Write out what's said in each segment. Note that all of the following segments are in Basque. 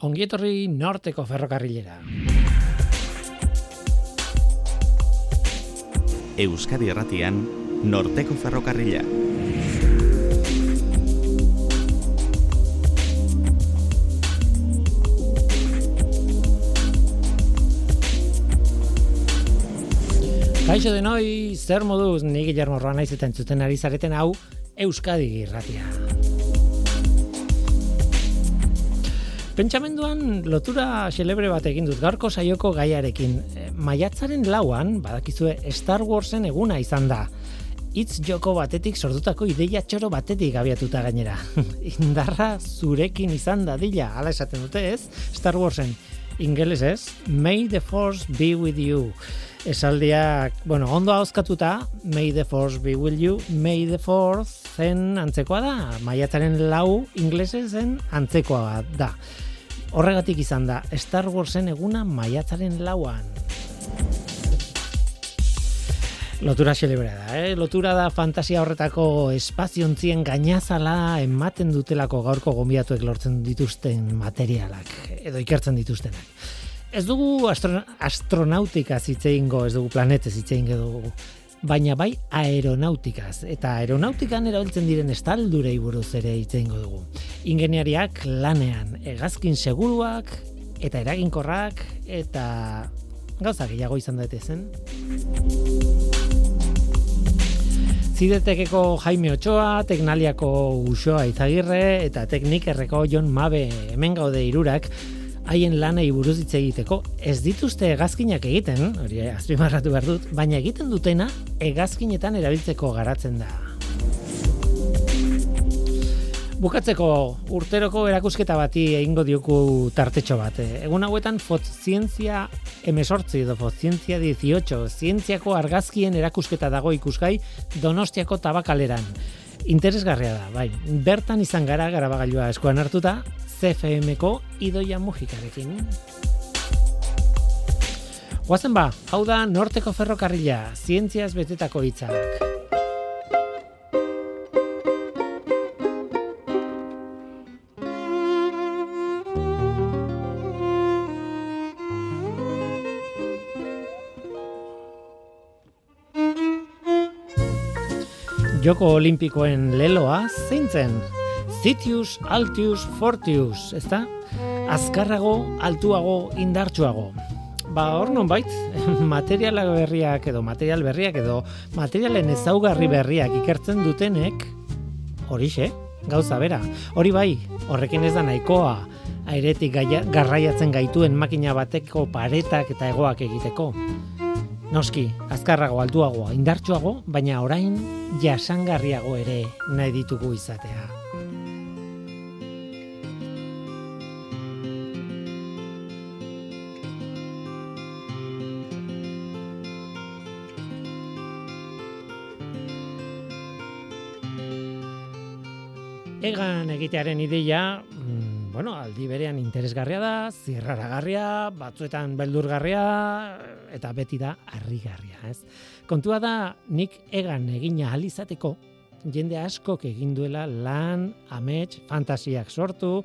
Ongietorri norteko ferrokarrilera. Euskadi Erratian, norteko ferrokarrila. Kaixo denoi, zer moduz, ni Guillermo Roa naiz eta entzuten ari zareten hau Euskadi Irratia. Pentsamenduan lotura xelebre bat egin dut gaurko saioko gaiarekin. E, Maiatzaren lauan, badakizue Star Warsen eguna izan da. Itz joko batetik sortutako ideia txoro batetik abiatuta gainera. Indarra zurekin izan da dila, ala esaten dute ez, Star Warsen. Ingeles ez, May the Force be with you. Esaldiak, bueno, ondo hauzkatuta, May the Force be with you, May the Force zen antzekoa da, maiatzaren lau inglese zen antzekoa da. Horregatik izan da, Star Warsen eguna maiatzaren lauan. Lotura xelebrea da, eh? Lotura da fantasia horretako espaziontzien gainazala ematen dutelako gaurko gombiatuek lortzen dituzten materialak, edo ikertzen dituztenak. Ez dugu astro, astronautika zitzeingo, ez dugu planete zitzeingo dugu, baina bai aeronautikaz. Eta aeronautikan erabiltzen diren estaldurei buruz ere itzeingo dugu. Ingeniariak lanean, egazkin seguruak, eta eraginkorrak, eta gauza gehiago izan daitezen. Zidetekeko Jaime Ochoa, Teknaliako Usoa Izagirre eta Teknikerreko Jon Mabe hemen gaude irurak haien lanei buruz hitz egiteko ez dituzte hegazkinak egiten, hori azpimarratu behar dut, baina egiten dutena hegazkinetan erabiltzeko garatzen da. Bukatzeko urteroko erakusketa bati egingo dioku tartetxo bat. Egun hauetan fotzientzia emesortzi edo fotzientzia 18, zientziako argazkien erakusketa dago ikusgai donostiako tabakaleran. Interesgarria da, bai. Bertan izan gara garabagailua eskuan hartuta, CFM-ko idoia mugikarekin. Guazen ba, hau da norteko ferrokarrila, zientziaz betetako hitzak. Joko Olimpikoen leloa zein zen? Zitius, Altius, Fortius, ezta? Azkarrago, altuago, indartsuago. Ba, hor non bait, materiala berriak edo material berriak edo materialen ezaugarri berriak ikertzen dutenek, horixe, gauza bera. Hori bai, horrekin ez da nahikoa, airetik garraiatzen gaituen makina bateko paretak eta egoak egiteko. Noski, azkarrago altuago, indartsuago, baina orain jasangarriago ere nahi ditugu izatea. Egan egitearen ideia, mm, bueno, aldi berean interesgarria da, zirraragarria, batzuetan beldurgarria, eta beti da harrigarria, ez? Kontua da, nik egan egina alizateko, jende askok egin duela lan, amets, fantasiak sortu,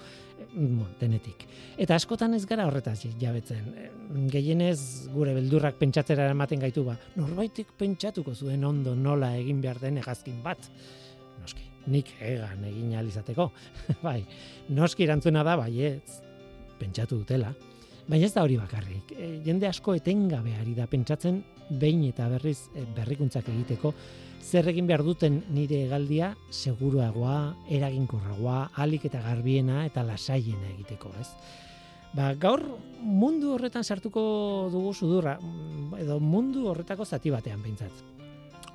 mm, denetik. Eta askotan ez gara horretaz jabetzen. Gehienez gure beldurrak pentsatzera ematen gaitu ba, norbaitik pentsatuko zuen ondo nola egin behar den egazkin bat. Nik egan egin alizateko. bai, noski erantzuna da, bai ez, pentsatu dutela. Baina ez da hori bakarrik. E, jende asko etengabe ari da pentsatzen behin eta berriz e, berrikuntzak egiteko zer egin behar duten nire egaldia seguruagoa, eraginkorragoa, alik eta garbiena eta lasaiena egiteko, ez? Ba, gaur mundu horretan sartuko dugu sudurra, edo mundu horretako zati batean behintzat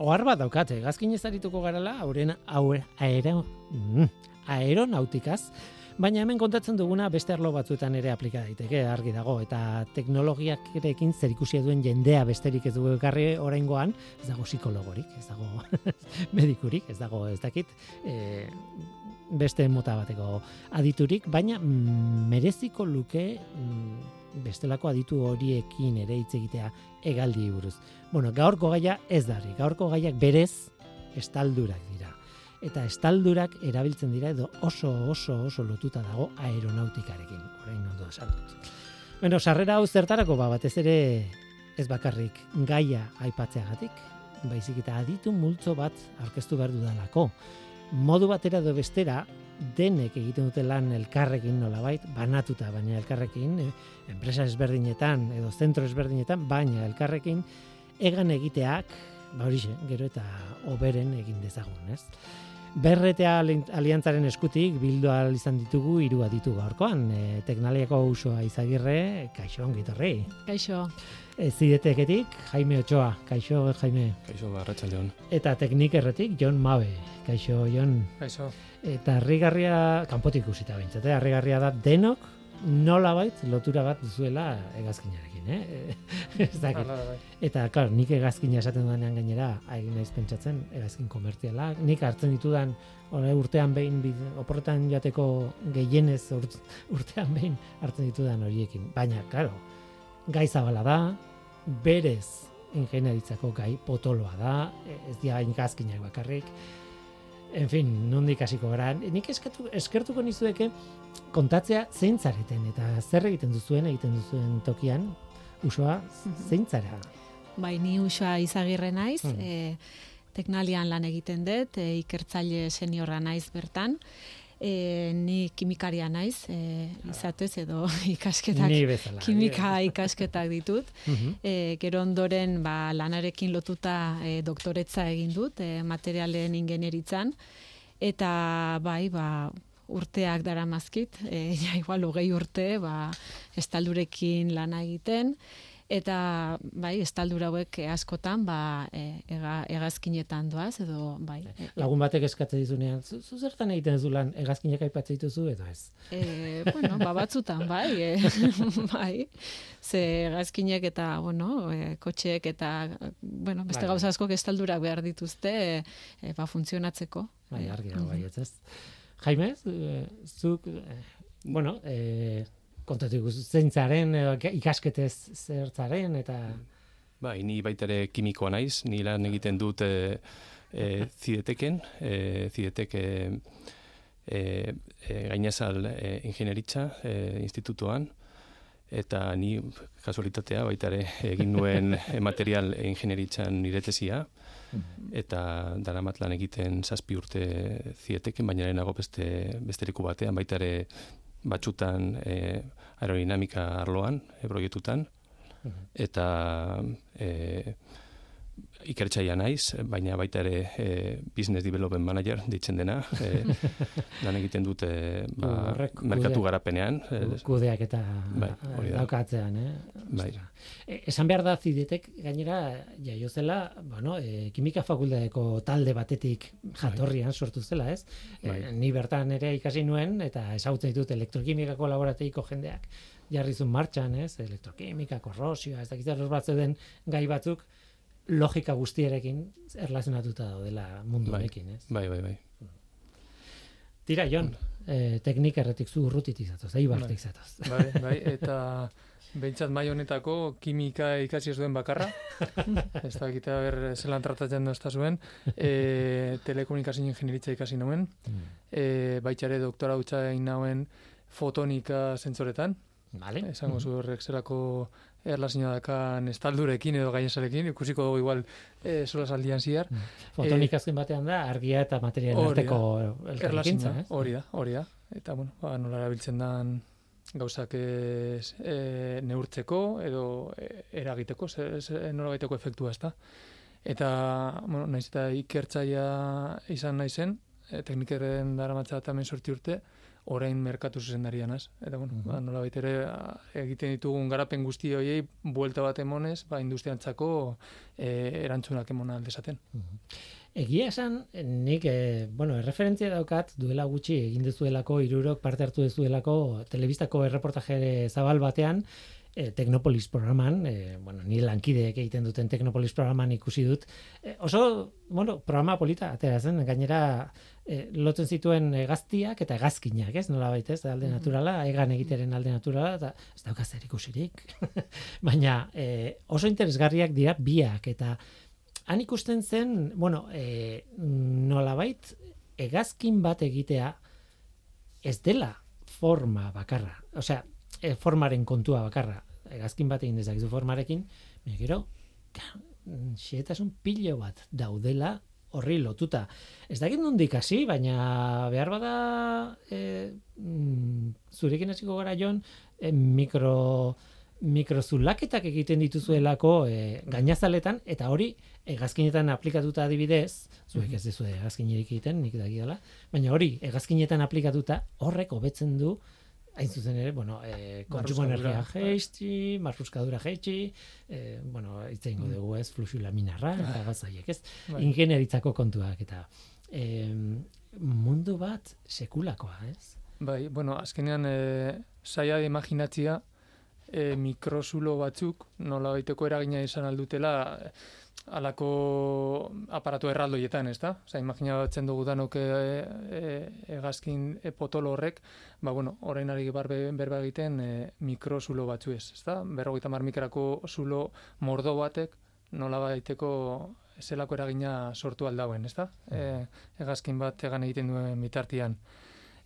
ohar bat daukate, gazkin ez arituko garala, hauren aero, mm, aeronautikaz, baina hemen kontatzen duguna beste arlo batzuetan ere aplika daiteke, argi dago, eta teknologiak erekin zer ikusi duen jendea besterik ez dugu ekarri oraingoan, ez dago psikologorik, ez dago medikurik, ez dago ez dakit, e, beste mota bateko aditurik, baina mm, mereziko luke mm, bestelako aditu horiekin ere hitz egitea egaldi buruz. Bueno, gaurko gaia ez da gaurko gaiak berez estaldurak dira. eta estaldurak erabiltzen dira edo oso oso oso lotuta dago aeronautikarekin. Orain ondo esaldut. Bueno, sarrera hau zertarako ba batez ere ez bakarrik gaia aipatzeagatik, baizik eta aditu multzo bat aurkeztu behar dudalako. Modu batera edo bestera, denek egiten dute lan elkarrekin nolabait, banatuta baina elkarrekin, e, enpresa ezberdinetan edo zentro ezberdinetan, baina elkarrekin, egan egiteak, ba horixe, gero eta oberen egin dezagun, ez? Berretea aliantzaren eskutik bildu izan ditugu hiru aditu gaurkoan. E, teknaliako usoa izagirre, kaixo ongitorri. Kaixo. E, zideteketik, Jaime Ochoa. Kaixo, Jaime. Kaixo, barratxaldeon. Eta teknikerretik, Jon Mabe. Kaixo, Jon. Kaixo. Eta harrigarria, kanpotik usita bintzate, harrigarria da denok nola bait lotura bat duzuela egazkinarekin, eh? Ez dakit. Bai. Eta, klar, nik egazkina esaten dudanean gainera, hain naiz pentsatzen, egazkin komertziala. Nik hartzen ditudan, ore, urtean behin, bid, oporretan jateko gehienez urt, urtean behin hartzen ditudan horiekin. Baina, karo, gai zabala da, berez ingenieritzako gai potoloa da, ez dira egazkinak bakarrik, En fin, nondik hasiko gara. Nik eskertu, eskertuko nizueke kontatzea zein zareten eta zer egiten duzuen egiten duzuen tokian usoa zein zara? Bai, ni usoa izagirre naiz, Hmm. e, teknalian lan egiten dut, e, ikertzaile seniorra naiz bertan, e, ni kimikaria naiz, e, izatez edo ikasketak, bezala. kimika ikasketak ditut. Mhm. E, gero ondoren ba, lanarekin lotuta e, doktoretza egin dut, e, materialen ingenieritzan, eta bai, ba, urteak dara mazkit, e, ja, igual hogei urte, ba, estaldurekin lana egiten, eta bai, estaldura hauek askotan, ba, e, ega, egazkinetan doaz, edo bai. e, Lagun batek eskatzen dizunean, zu, zu zertan egiten duzu lan egazkinak aipatzen dituzu edo ez? E, bueno, ba, batzutan, bai, e, bai, ze gazkinek eta, bueno, e, kotxeek eta, bueno, beste Bai. gauza askok estaldurak behar dituzte, e, ba, funtzionatzeko. Bai, argi bai, ez ez. Jaime, zu- zuk, eh, bueno, eh, kontatu iguzu, zein zaren, edo ikasketez zertzaren, eta... Bai, ni baita ere kimikoa naiz, ni lan egiten dut e, e, zideteken, e, zidetek e, e, e, gainazal e, ingenieritza e, institutuan, eta ni kasualitatea baita ere egin nuen material ingenieritzan nire tesia, eta daramat lan egiten zazpi urte zieteken, baina lehenago beste, beste leku batean, baita ere batxutan e, aerodinamika arloan, e, proiektutan, eta e, ikertzaia naiz, baina baita ere e, business development manager ditzen dena, e, lan egiten dute ba, Horrek merkatu garapenean, e, kudeak eta Bai, daukatzean, eh? Bai. E, esan behar da zidetek gainera jaio zela, bueno, e, kimika fakultateko talde batetik jatorrian sortu zela, ez? Bai. E, ni bertan ere ikasi nuen eta ezagutzen ditut elektrokimikako laborategiko jendeak jarri zuen martxan, ez? Elektrokimika, korrosioa, ez dakit bat zeuden gai batzuk logika guztierekin erlazionatuta daudela mundu Bai. honekin, ez? bai, bai, bai. Tira, Jon, eh, teknikerretik zu urrutitik zatoz, eibartik Bai. zatoz. Bai, bai, eta behintzat mai honetako kimika ikasi ez duen bakarra. ez da egita ber zelan tratatzen da ez zuen. E, telekomunikazio ingenieritza ikasi nuen. E, baitxare doktora hutsa egin nauen fotonika zentzoretan. Vale. Esango zu horrek zelako erlazioa dakan estaldurekin edo gainesarekin, ikusiko dugu igual e, sola saldian ziar. Fotonik azken batean da, argia eta materialen arteko elkarrekintza, ez? hori da, hori da. Eta, bueno, ba, nola erabiltzen dan gauzak ez, e, neurtzeko edo eragiteko, ze, ze, nola baiteko efektua ez da. Eta, bueno, naiz eta ikertzaia izan naizen, e, teknikeren dara matza tamen sorti urte, orain merkatu zuzendarian az. Eta, bueno, Mhm. ba, nola baitere egiten ditugun garapen guzti horiei buelta bat emonez, ba, industriantzako e, erantzunak emona aldezaten. Egia esan, nik, e, bueno, erreferentzia daukat, duela gutxi egin dezuelako, irurok parte hartu dezuelako, telebistako erreportaje zabal batean, e, Teknopolis programan, e, bueno, ni lankideek egiten duten Teknopolis programan ikusi dut, e, oso, bueno, programa polita, atera zen, gainera, e, lotzen zituen hegaztiak eta hegazkinak, ez, nola baitez, alde naturala, egan egiteren alde naturala, eta ez daukaz zer ikusirik. Baina, e, oso interesgarriak dira biak, eta han ikusten zen, bueno, e, nolabait, hegazkin bat egitea ez dela forma bakarra. Osea, e, formaren kontua bakarra. Hegazkin bat egin dezakezu formarekin, baina gero, xetasun pilo bat daudela horri lotuta. Ez dakit nondik hasi, baina behar bada e, mm, zurekin hasiko gara jon, e, mikro mikrozulaketak egiten dituzuelako e, gainazaletan, eta hori egazkinetan aplikatuta adibidez, zuek ez dizu egazkinerik egiten, nik daki dela, baina hori egazkinetan aplikatuta horrek hobetzen du hain zuzen ere, bueno, eh, kontsumo energia jeitsi, marruskadura jeitsi, eh, bueno, itzein mm. dugu ez, fluxu laminarra, eta ah. gazaiek ez, bai. ingenieritzako kontuak, eta eh, mundu bat sekulakoa, ez? Bai, bueno, azkenean eh, saia imaginatzia eh, mikrozulo batzuk, nola baiteko eragina izan aldutela, alako aparatu erraldoietan, ez da? Osa, imaginatzen dugu danok e, e, egazkin e, potolo horrek, ba, bueno, orain ari barbe, berba egiten e, mikrozulo batzu ez, ez da? Berrogeita mar mikrako zulo mordo batek, nola baiteko zelako eragina sortu aldauen, ez da? E, egazkin bat egan egiten duen mitartian.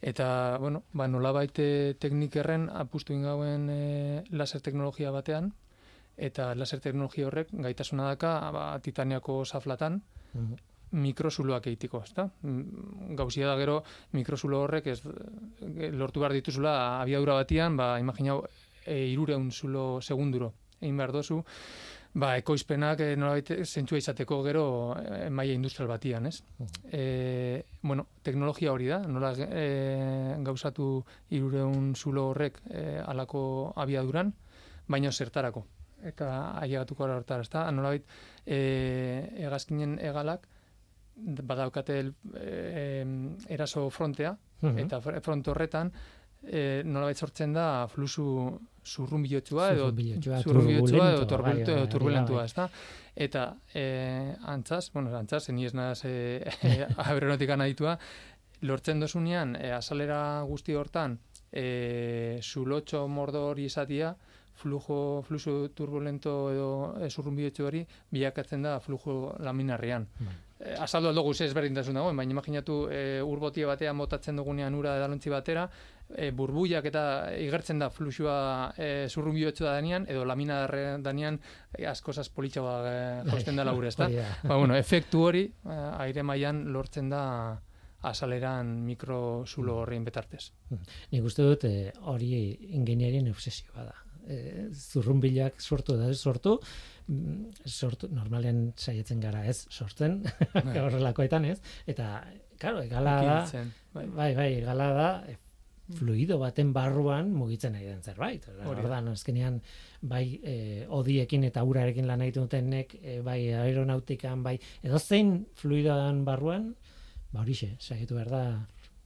Eta, bueno, ba, nola baite teknikerren apustu ingauen e, laser teknologia batean, eta laser teknologia horrek gaitasuna daka ba, titaniako saflatan mm mikrozuloak egitiko, ezta? Mm, gauzia da gero mikrozulo horrek ez lortu behar dituzula abiadura batian, ba imaginau e, irureun zulo segunduro egin behar dozu, ba ekoizpenak e, nolabait zentzua izateko gero e, maila industrial batian, ez? E, bueno, teknologia hori da, nola e, gauzatu irureun zulo horrek e, alako abiaduran, baina zertarako eta ailegatuko gara hortara, ezta? Nolabait, e, egazkinen egalak badaukate e, eraso frontea eta front horretan e, nolabait sortzen da fluxu zurrunbilotsua edo zurrunbilotsua edo turbulentua, bai, turbulentua, bai. ezta? Eta e, antzaz, bueno, antzaz, ni ez naz e, e, aeronautika aditua, lortzen dozunean e, asalera guzti hortan e, zulotxo mordo hori izatia, flujo, fluxo turbulento edo esurrunbietxo hori bilakatzen da flujo laminarrean. Bai. Eh, azaldu aldo guzti ezberdintasun dagoen, baina imaginatu e, urbotia batean motatzen dugunean ura edalontzi batera, e, burbuiak eta igertzen da fluxua e, da denean, edo lamina danean e, askozaz politxoa e, josten da laure, ez da? ba, bueno, efektu hori, e, aire mailan lortzen da azaleran mikrozulo horrein betartez. Nik uste dut hori ingenierien obsesioa da e, zurrunbilak sortu da ez sortu mm, sortu normalen saietzen gara ez sortzen bai. horrelakoetan ez eta claro gala da bai. bai bai gala da e, fluido baten barruan mugitzen nahi den zerbait ordan azkenean bai e, odiekin eta urarekin lan egiten dutenek e, bai aeronautikan bai edo zein fluidoan barruan ba horixe saiatu behar da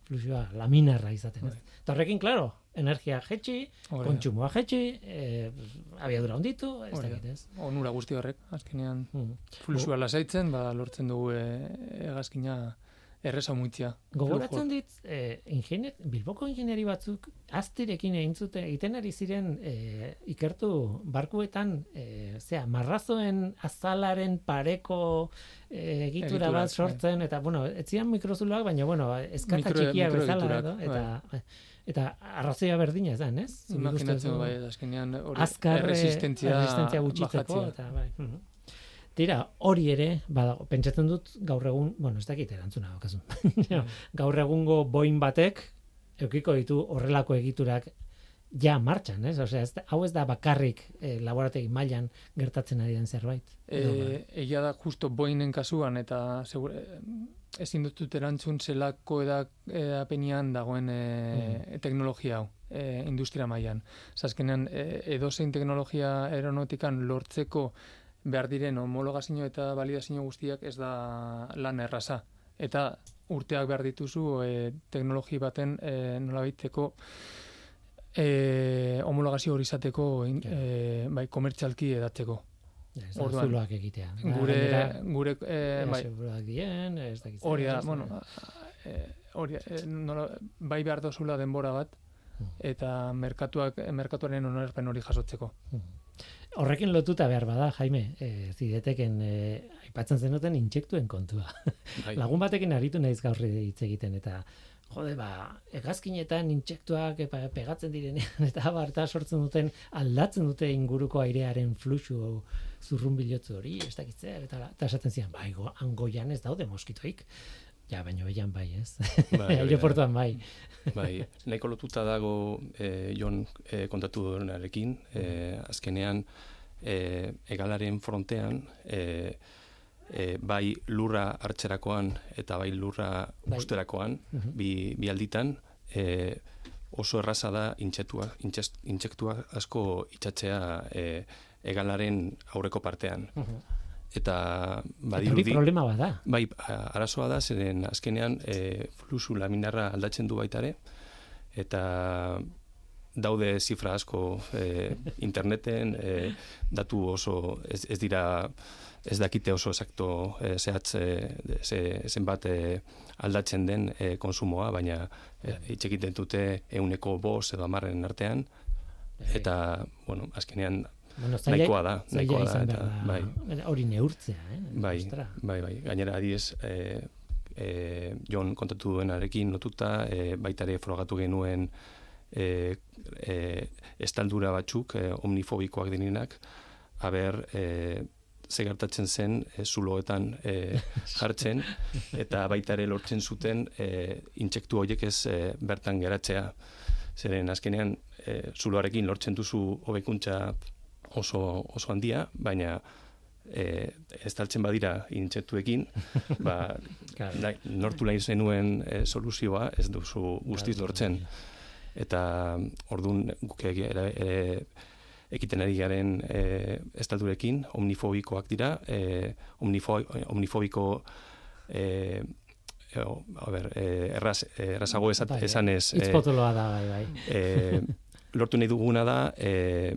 fluxua laminarra izaten bai. eta horrekin claro energia jetxi, kontsumoa jetxi, e, abiadura onditu, ez da ez. Onura guzti horrek, azkenean mm. fluxua lasaitzen, ba, lortzen dugu e, egazkina erresa muitzia. Gogoratzen dit, e, ingenier, bilboko ingenieri batzuk, aztirekin egin zuten, egiten ari ziren e, ikertu barkuetan, e, zera, marrazoen azalaren pareko e, egitura bat bai. sortzen, eta, bueno, etzian mikrozuloak, baina, bueno, eskata txikia bezala, edo, eta... Bai eta arrazoia berdina ez da, ez? Imaginatzen bai, azkenean hori resistentzia, resistentzia gutxitzeko eta bai. Mhm. Tira, hori ere, badago, pentsatzen dut gaur egun, bueno, ez dakit erantzuna okazun. gaur egungo boin batek eukiko ditu horrelako egiturak ja martxan, ez? Osea, ez, hau ez da bakarrik eh, laborategi mailan gertatzen ari den zerbait. Eh, egia da justo boinen kasuan eta segure, ezin dut erantzun zelako edapenian dagoen e, mm. teknologia hau, e, industria mailan. Zazkenean, e, edozein teknologia aeronautikan lortzeko behar diren homologazio eta validazio guztiak ez da lan erraza. Eta urteak behar dituzu e, teknologi baten e, nola baiteko e, homologazio hori izateko e, bai, komertzialki edatzeko. Orduan zuloak egitea. Gure gure eh bai. dien, ez dakit. Hori da, bueno, eh hori eh, bai behar dozula denbora bat hmm. eta merkatuak merkatuaren onerpen hori jasotzeko. Hmm. horrekin lotuta behar bada, Jaime, e, zideteken e, aipatzen zenuten intsektuen kontua. Bai. Lagun batekin aritu naiz gaur hitz egiten eta jode ba, egazkinetan intsektuak epa, pegatzen direnean eta barta sortzen duten aldatzen dute inguruko airearen fluxu zurrun bilotzu hori, ez dakitzea, eta, eta esaten zian, bai, go, angoian ez daude moskitoik, ja, baino beian bai, ez? Bai, Aireportuan bai. Bai, nahiko lotuta dago e, Jon e, kontatu duenarekin, e, azkenean e, egalaren frontean, e, e, bai lurra hartzerakoan eta bai lurra Bai. usterakoan, Mhm. bi, bi alditan, e, oso erraza da intsektua, intxest- intsektua asko itxatzea e, egalaren aurreko partean. Mhm. Eta Eta badirudi... hori problema bada. Bai, arazoa da, zeren azkenean e, fluxu laminarra aldatzen du baita ere, eta daude zifra asko e, interneten, e, datu oso, ez, ez dira, ez dakite oso exacto e, zehatz e, ze, zenbat e, aldatzen den e, konsumoa, baina e, hitz egiten dute euneko bos edo amarren artean, eta, bueno, azkenean Bueno, zaila- nahikoa da, nahikoa da, izan eta, bai. Hori neurtzea, eh? Bai, bai, bai. Gainera, adiez, e, e, Jon kontatu duenarekin lotuta, e, baita ere frogatu genuen e, e, estaldura batzuk, e, omnifobikoak direnak, haber, e, ze gertatzen zen e, zuloetan e, jartzen, eta baita ere lortzen zuten e, intsektu horiek ez e, bertan geratzea. Zeren azkenean, e, zuloarekin lortzen duzu hobekuntza oso, oso handia, baina e, estaltzen badira intsektuekin, ba, nahi- nortu nahi zenuen e, soluzioa ez duzu guztiz lortzen. Eta ordun guk ere, ere ekiten ari garen e, estaldurekin, omnifobikoak dira, e, omnifo, omnifobiko e, e, a ber, e, erraz, errazago esat, Bai, esanez, Hitz e, potoloa da, bai, bai. e, lortu nahi duguna da, e,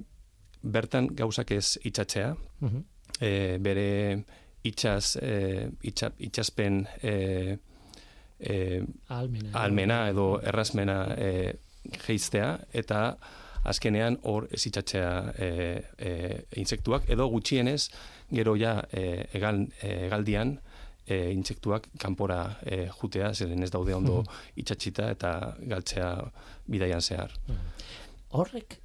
bertan gauzak ez itxatzea, Mhm. e, bere itxaz, e, itxa, itxazpen e, e, Ahalmena. almena edo errazmena e, geiztea, eta azkenean hor ez itxatzea e, e, insektuak, edo gutxienez, gero ja e, egal, e, egaldian, e, intsektuak kanpora e, jutea, zeren ez daude ondo itxatxita eta galtzea bidaian zehar. Horrek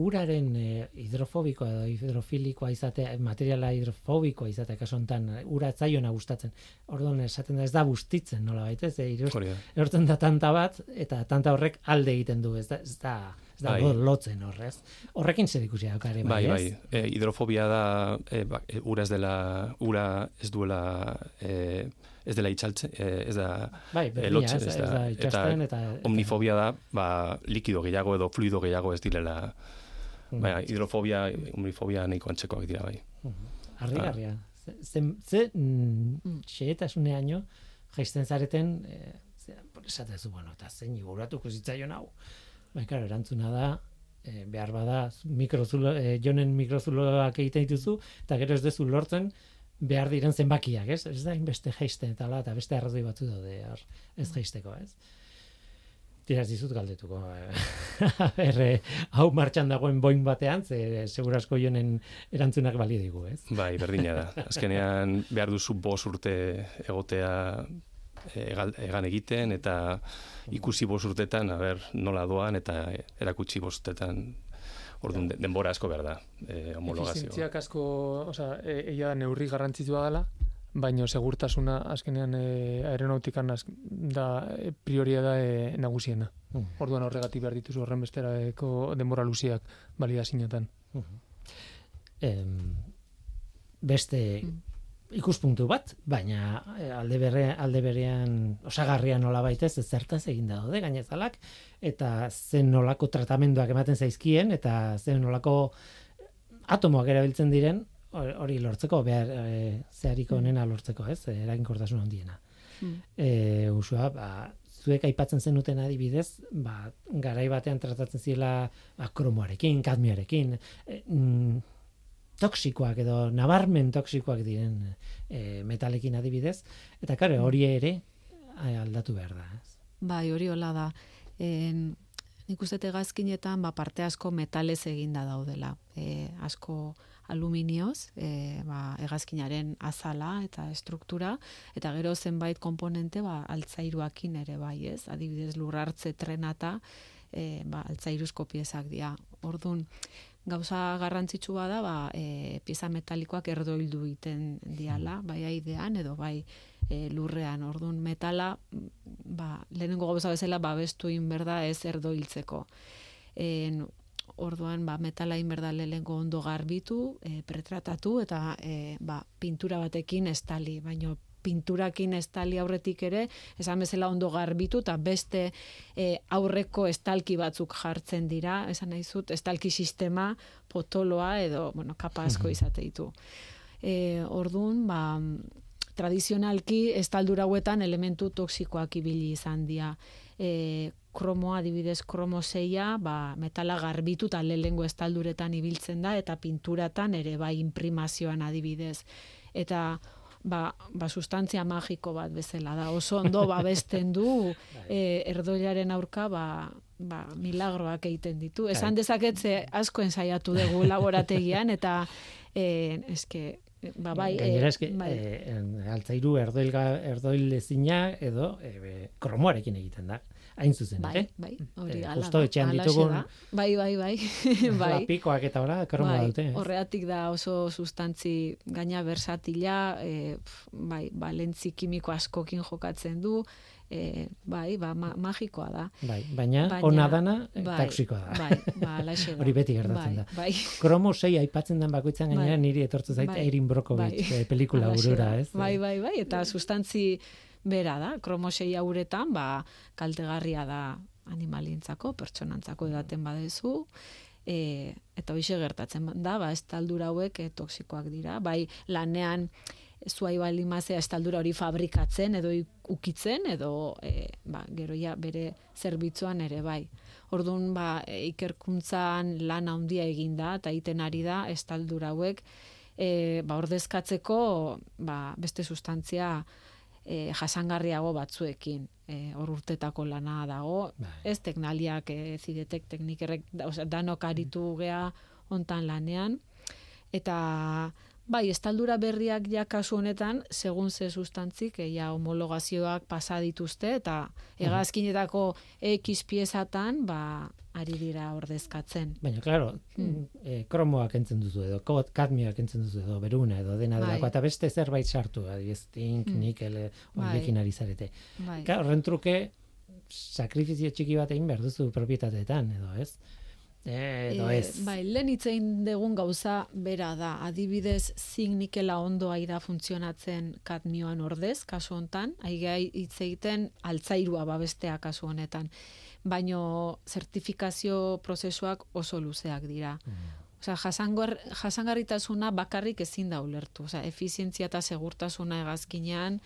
uraren eh, hidrofobikoa edo hidrofilikoa izatea, materiala hidrofobikoa izatea kasu honetan eh, ura zaiona gustatzen. Orduan esaten da ez da bustitzen nola baita, ez da da. erortzen da tanta bat eta tanta horrek alde egiten du, ez da ez da ez da Bai. lo- lotzen horrez. Horrekin zer ikusi ere bai, Bai, bai. E, hidrofobia da, e, ba, e, ura ez dela, ura ez duela, e, ez dela itxaltzen, e, ez da, Bai, lotzen, ez, ez ez da. da Eta eta, eta omnifobia da, ba, likido gehiago edo fluido gehiago ez direla, Mm. baina hidrofobia, omnifobia nahiko antzekoak dira, bai. Harrigarria. Ze, ze, ze mm, xehetasuneaino jaisten zareten, eh, ze, por esatezu, bueno, eta zein iguratuko zitzaion hau. Bai, karo, erantzuna da, eh, behar bada, mikrozulo, eh, jonen mikrozuloak egiten dituzu, eta gero ez dezu lortzen, behar diren zenbakiak, ez? Ez da inbeste jaisten eta, eta beste arrazoi batzu daude, ez jaisteko, ez? Tira ez dizut galdetuko. eh, ber, eh, hau martxan dagoen boin batean, ze segurasko jonen erantzunak balio digu, ez? Bai, berdina da. Azkenean behar duzu bos urte egotea e, egal, egan egiten eta ikusi bos urtetan, a ber, nola doan eta erakutsi bos urtetan orduan de- denbora asko behar da, e, homologazio. Efizientziak asko, osea, e, egia da neurri garrantzitsua dela, baina segurtasuna azkenean e, aeronautikan az, da e, prioria da e, nagusiena. Mm. Orduan horregatik behar dituzu horren besterako denbora luziak balidazioetan. em, beste ikuspuntu bat, baina alde berre, alde berean osagarria nola baitez ez zertaz egin da daude gainezalak eta zen nolako tratamenduak ematen zaizkien eta zen nolako atomoak erabiltzen diren hori lortzeko behar e, zehariko onena lortzeko, ez? Eraginkortasun handiena. Mm. E, usua, ba, zuek aipatzen zenuten adibidez, ba, garai batean tratatzen zirela ba, kromoarekin, kadmioarekin, e, mm, toksikoak edo nabarmen toksikoak diren e, metalekin adibidez, eta kare hori ere eh, aldatu behar da. Ez? Bai, hori hola da. En, nik uste egazkinetan ba, parte asko metalez eginda daudela. E, asko aluminioz, e, ba, egazkinaren azala eta estruktura, eta gero zenbait komponente ba, altzairuakin ere bai ez, adibidez lurrartze trenata, e, ba, altzairuzko piezak dira. Orduan, gauza garrantzitsua da, ba, e, pieza metalikoak erdoildu iten diala, bai aidean edo bai e, lurrean. Orduan, metala, ba, lehenengo gauza bezala, babestu inberda ez erdoiltzeko. En, orduan, ba, metala inberda lehenengo ondo garbitu, e, pretratatu, eta e, ba, pintura batekin estali, baino pinturakin estali aurretik ere, esan bezala ondo garbitu eta beste e, aurreko estalki batzuk jartzen dira, esan nahi zut, estalki sistema potoloa edo, bueno, kapa asko izate ditu. E, orduan, ba, tradizionalki estaldura hauetan elementu toksikoak ibili izan dira. E, kromoa, adibidez kromo zeia, ba, metala garbitu eta lehengo estalduretan ibiltzen da, eta pinturatan ere bai imprimazioan adibidez. Eta ba, ba sustantzia magiko bat bezala da. Oso ondo babesten du e, erdoilaren aurka ba, ba, milagroak egiten ditu. Esan dezaketze asko ensaiatu dugu laborategian eta e, eske ba bai Gainera eske bai. e, altzairu erdoil erdoil edo e, kromoarekin egiten da hain zuzen, bai, eh? Bai, hori e, Justo etxean ditugun... Bai, bai, bai. bai. Lapikoak eta ora, kromoa bai, dute. Horreatik da oso sustantzi gaina versatila, e, bai, balentzi kimiko askokin jokatzen du, e, bai, ba, magikoa da. Bai, baina, baina ona dana, bai, toksikoa da. Bai, ba, da. Hori beti gertatzen bai, da. Bai. Kromo sei aipatzen den bakoitzan gainera bai, niri etortzen zait bai, Erin Brokovich bai, pelikula burura, ez? Bai, bai, bai, eta sustantzi bera da, kromosei hauretan, ba, kaltegarria da animalientzako, pertsonantzako edaten badezu, e, eta hoxe gertatzen da, ba, estaldura hauek e, toksikoak dira, bai lanean zuai bali mazea estaldura hori fabrikatzen edo ukitzen edo e, ba, gero ja bere zerbitzuan ere bai. Orduan ba, e, ikerkuntzan lan handia egin da eta egiten ari da estaldura hauek e, ba, ordezkatzeko ba, beste sustantzia e, jasangarriago batzuekin e, hor urtetako lana dago. Bai. ez teknaliak e, zidetek teknikerrek da, o danok aritu gea hontan lanean. Eta bai estaldura berriak ja kasu honetan segun ze sustantzik e, ja homologazioak pasa dituzte eta hegazkinetako X piezatan ba ari dira ordezkatzen. Baina, klaro, hmm. e, kromoak entzen duzu edo, kadmioak entzen duzu edo, beruna edo, dena bai. eta beste zerbait sartu, adiez, tink, hmm. nikel, eh, horiekin bai. ari zarete. Bai. Horren truke, sakrifizio txiki bat egin behar duzu propietateetan, edo ez? edo ez. E, bai, lehen itzein degun gauza bera da, adibidez, zink nikela ondo aida funtzionatzen kadmioan ordez, kasu hontan, aigai hitzeiten altzairua babestea kasu honetan baino zertifikazio prozesuak oso luzeak dira. Mm. Osea, jasangarritasuna bakarrik ezin da ulertu. Osea, efizientzia eta segurtasuna egazkinean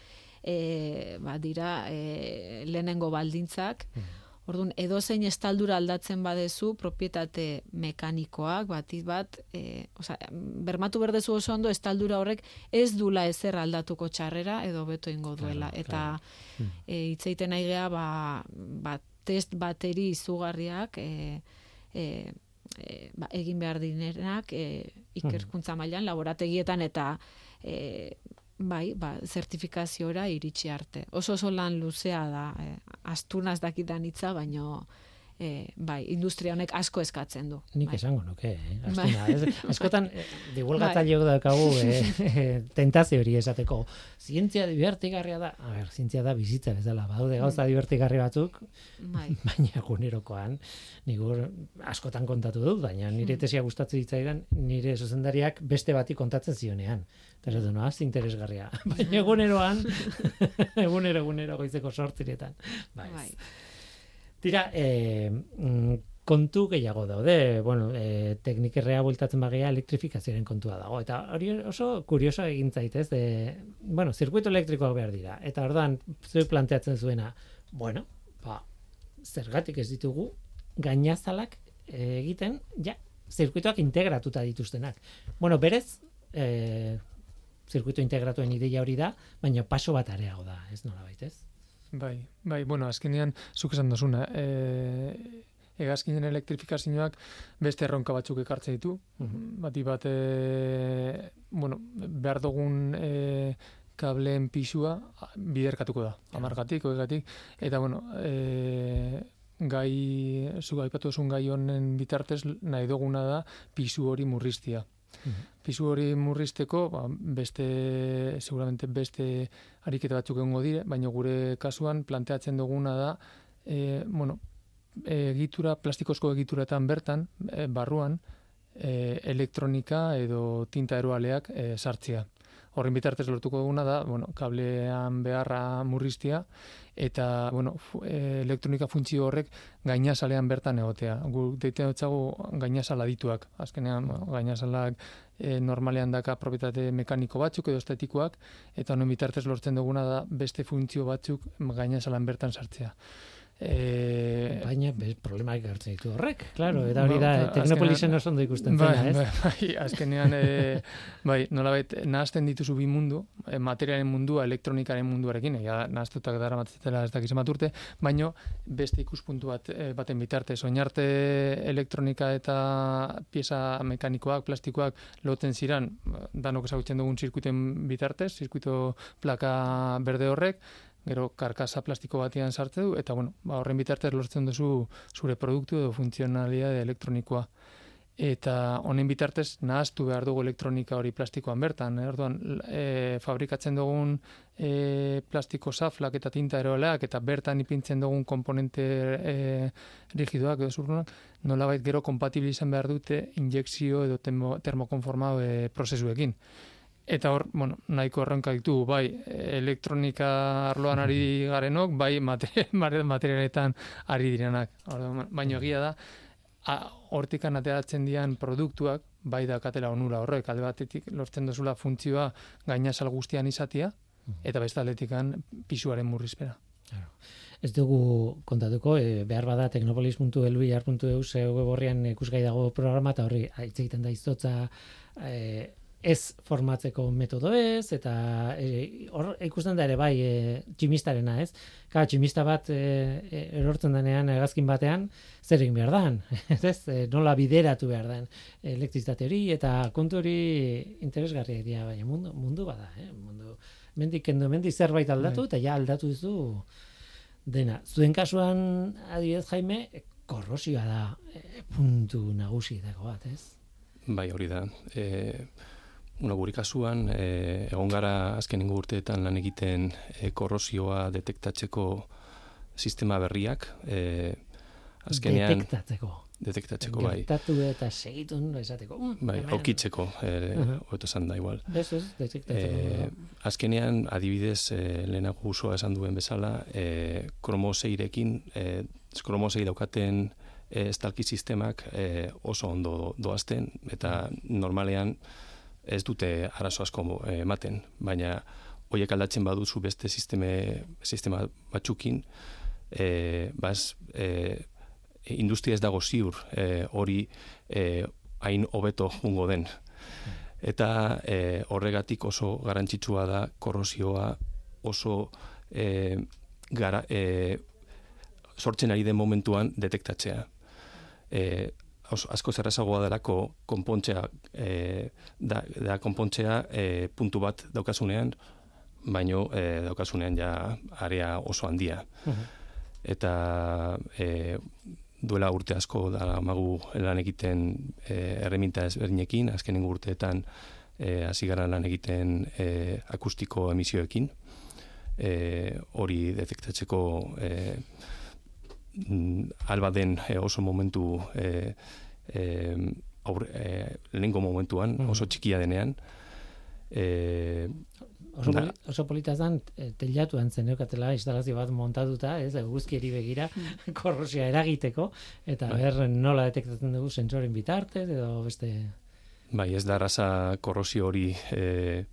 e, ba, dira e, lehenengo baldintzak. Mm. Orduan, edo zein estaldura aldatzen badezu, propietate mekanikoak, batit bat, e, osea, bermatu berdezu oso ondo, estaldura horrek ez dula ezer aldatuko txarrera, edo beto ingo duela. Claro, Eta claro. E, itzeiten nahi geha, ba, bat, test bateri izugarriak e, e, e, ba, egin behar dinenak e, ikerkuntza mailan laborategietan eta e, bai, ba, zertifikaziora iritsi arte. Oso oso lan luzea da, e, astunaz dakitan hitza, baino e, bai, industria honek asko eskatzen du. Nik bai. esango nuke, eh? Astuna, bai. ez, askotan, eh, divulgatzaileo bai. daukagu eh, tentazio hori esateko, zientzia divertigarria da, a ber, zientzia da bizitza bezala, badaude gauza mm. divertigarri batzuk, bai. baina gunerokoan, nigur askotan kontatu dut, baina nire mm. tesia gustatzen ditzaidan, nire zuzendariak beste bati kontatzen zionean. Eta ez no, interesgarria. baina eguneroan, egunero, egunero, goizeko sortziretan. Bai. bai. Tira, e, kontu gehiago daude, bueno, e, teknikerrea bultatzen bagea elektrifikazioaren kontua dago. Eta hori oso kurioso egin zaitez, de, bueno, zirkuito elektrikoak behar dira. Eta ordan zui planteatzen zuena, bueno, ba, zergatik ez ditugu, gainazalak egiten, ja, zirkuitoak integratuta dituztenak. Bueno, berez, e, zirkuito integratuen ideia hori da, baina paso bat areago da, ez nola baitez? Bai, bai, bueno, azkenean zuk esan dozuna, e, hegazkinen elektrifikazioak beste erronka batzuk ekartzen ditu. Bati bat, e, bueno, behar dugun e, kableen pisua biderkatuko da, amargatik, oegatik, eta bueno, e, gai, zu aipatu gai honen bitartez, nahi duguna da pisu hori murriztia. Pisu hori murrizteko, ba, beste, seguramente beste ariketa batzuk egongo dire, baina gure kasuan planteatzen duguna da, e, bueno, egitura, plastikozko egituretan bertan, e, barruan, e, elektronika edo tinta eroaleak e, sartzea horren bitartez lortuko duguna da, bueno, kablean beharra murriztia, eta, bueno, e, elektronika funtzio horrek gainazalean bertan egotea. Gu deite dutzagu gainazala dituak. Azkenean, gainazalak e, normalean daka propietate mekaniko batzuk edo estetikoak, eta honen bitartez lortzen duguna da beste funtzio batzuk gainazalan bertan sartzea. E... Baina be, problemaik hartzen ditu horrek, claro, eta hori da, ba, Teknopolisen oso ondo ikusten bai, zena, ez? Bai, bai, azkenean, e, bai, nola bet, nahazten dituzu bi mundu, e, materialen mundua, elektronikaren munduarekin, ja, nahaztutak dara matzetela ez dakiz urte, baino beste ikuspuntu bat e, baten bitarte, soinarte elektronika eta pieza mekanikoak, plastikoak loten ziran, danok ezagutzen dugun zirkuiten bitartez, zirkuito plaka berde horrek, gero karkasa plastiko batean sartze du, eta bueno, ba, horren bitartez lortzen duzu zure produktu edo funtzionalia elektronikoa. Eta honen bitartez nahaztu behar dugu elektronika hori plastikoan bertan. Eh? Orduan, e, fabrikatzen dugun e, plastiko zaflak eta tinta eroleak eta bertan ipintzen dugun komponente e, rigidoak edo zurrunak, nolabait gero kompatibilizan behar dute injekzio edo termokonforma e, prozesuekin. Eta hor, bueno, nahiko erronka ditu, bai, elektronika arloan ari garenok, bai, materialetan ari direnak. Baina egia da, hortik ateratzen dian produktuak, bai da katela onura horrek, alde batetik lortzen dozula funtzioa gainazal guztian izatia, eta besta atletikan pisuaren murrizpera. Claro. Ez dugu kontatuko, e, behar bada teknopolis.elbiar.eu ze web horrian ikusgai dago programa, eta horri, hitz egiten da izotza, e, ez formatzeko metodo ez, eta e, hor ikusten da ere bai e, tximistarena ez. Ka, tximista bat e, e, erortzen denean egazkin batean, zer egin behar dan, ez, e, nola bideratu behar den elektrizitate hori, eta kontu hori interesgarriak dira, baina mundu, mundu bada, eh? mundu, mendik kendo, mendik zerbait aldatu, bai. eta ja aldatu duzu dena. Zuen kasuan, adibidez Jaime, korrosioa da e, puntu nagusi dago bat, ez? Bai, hori da. E, Bueno, guri kasuan, e, egon gara azken urteetan lan egiten e, korrosioa detektatzeko sistema berriak. E, azkenean, detektatzeko. Detektatzeko, bai. Gertatu eta segitun, esateko. Mm, bai, aukitzeko, e, uh -huh. da, igual. Beso, detektatzeko. E, azkenean, adibidez, e, lehenago usoa esan duen bezala, e, kromoseirekin, e, kromosei daukaten estalki sistemak e, oso ondo doazten, eta normalean, ez dute arazo asko eh, ematen, baina hoiek aldatzen baduzu beste sisteme, sistema batzukin, e, baz, e, industria ez dago ziur hori e, hain hobeto jungo den. Eta e, horregatik oso garantzitsua da korrosioa oso e, gara, e, sortzen ari den momentuan detektatzea. E, asko zerrazagoa delako konpontzea e, da, da konpontzea e, puntu bat daukasunean baino e, daukasunean ja area oso handia. Eta e, duela urte asko da magu lan egiten e, erreminta ezberdinekin azkenen urteetan e, hasi gara lan egiten e, akustiko emisioekin. E, hori detektatzeko e, alba den eh, oso momentu e, e, aur, e, lehenko momentuan, mm. oso txikia denean. E, oso, da, oso polita zan, telatuan zeneukatela instalazio bat montatuta, ez, guzkieri begira, mm. korrosia eragiteko, eta bai. ber nola detektatzen dugu sentsoren bitartez, edo beste... Bai, ez da raza korrosio hori... E,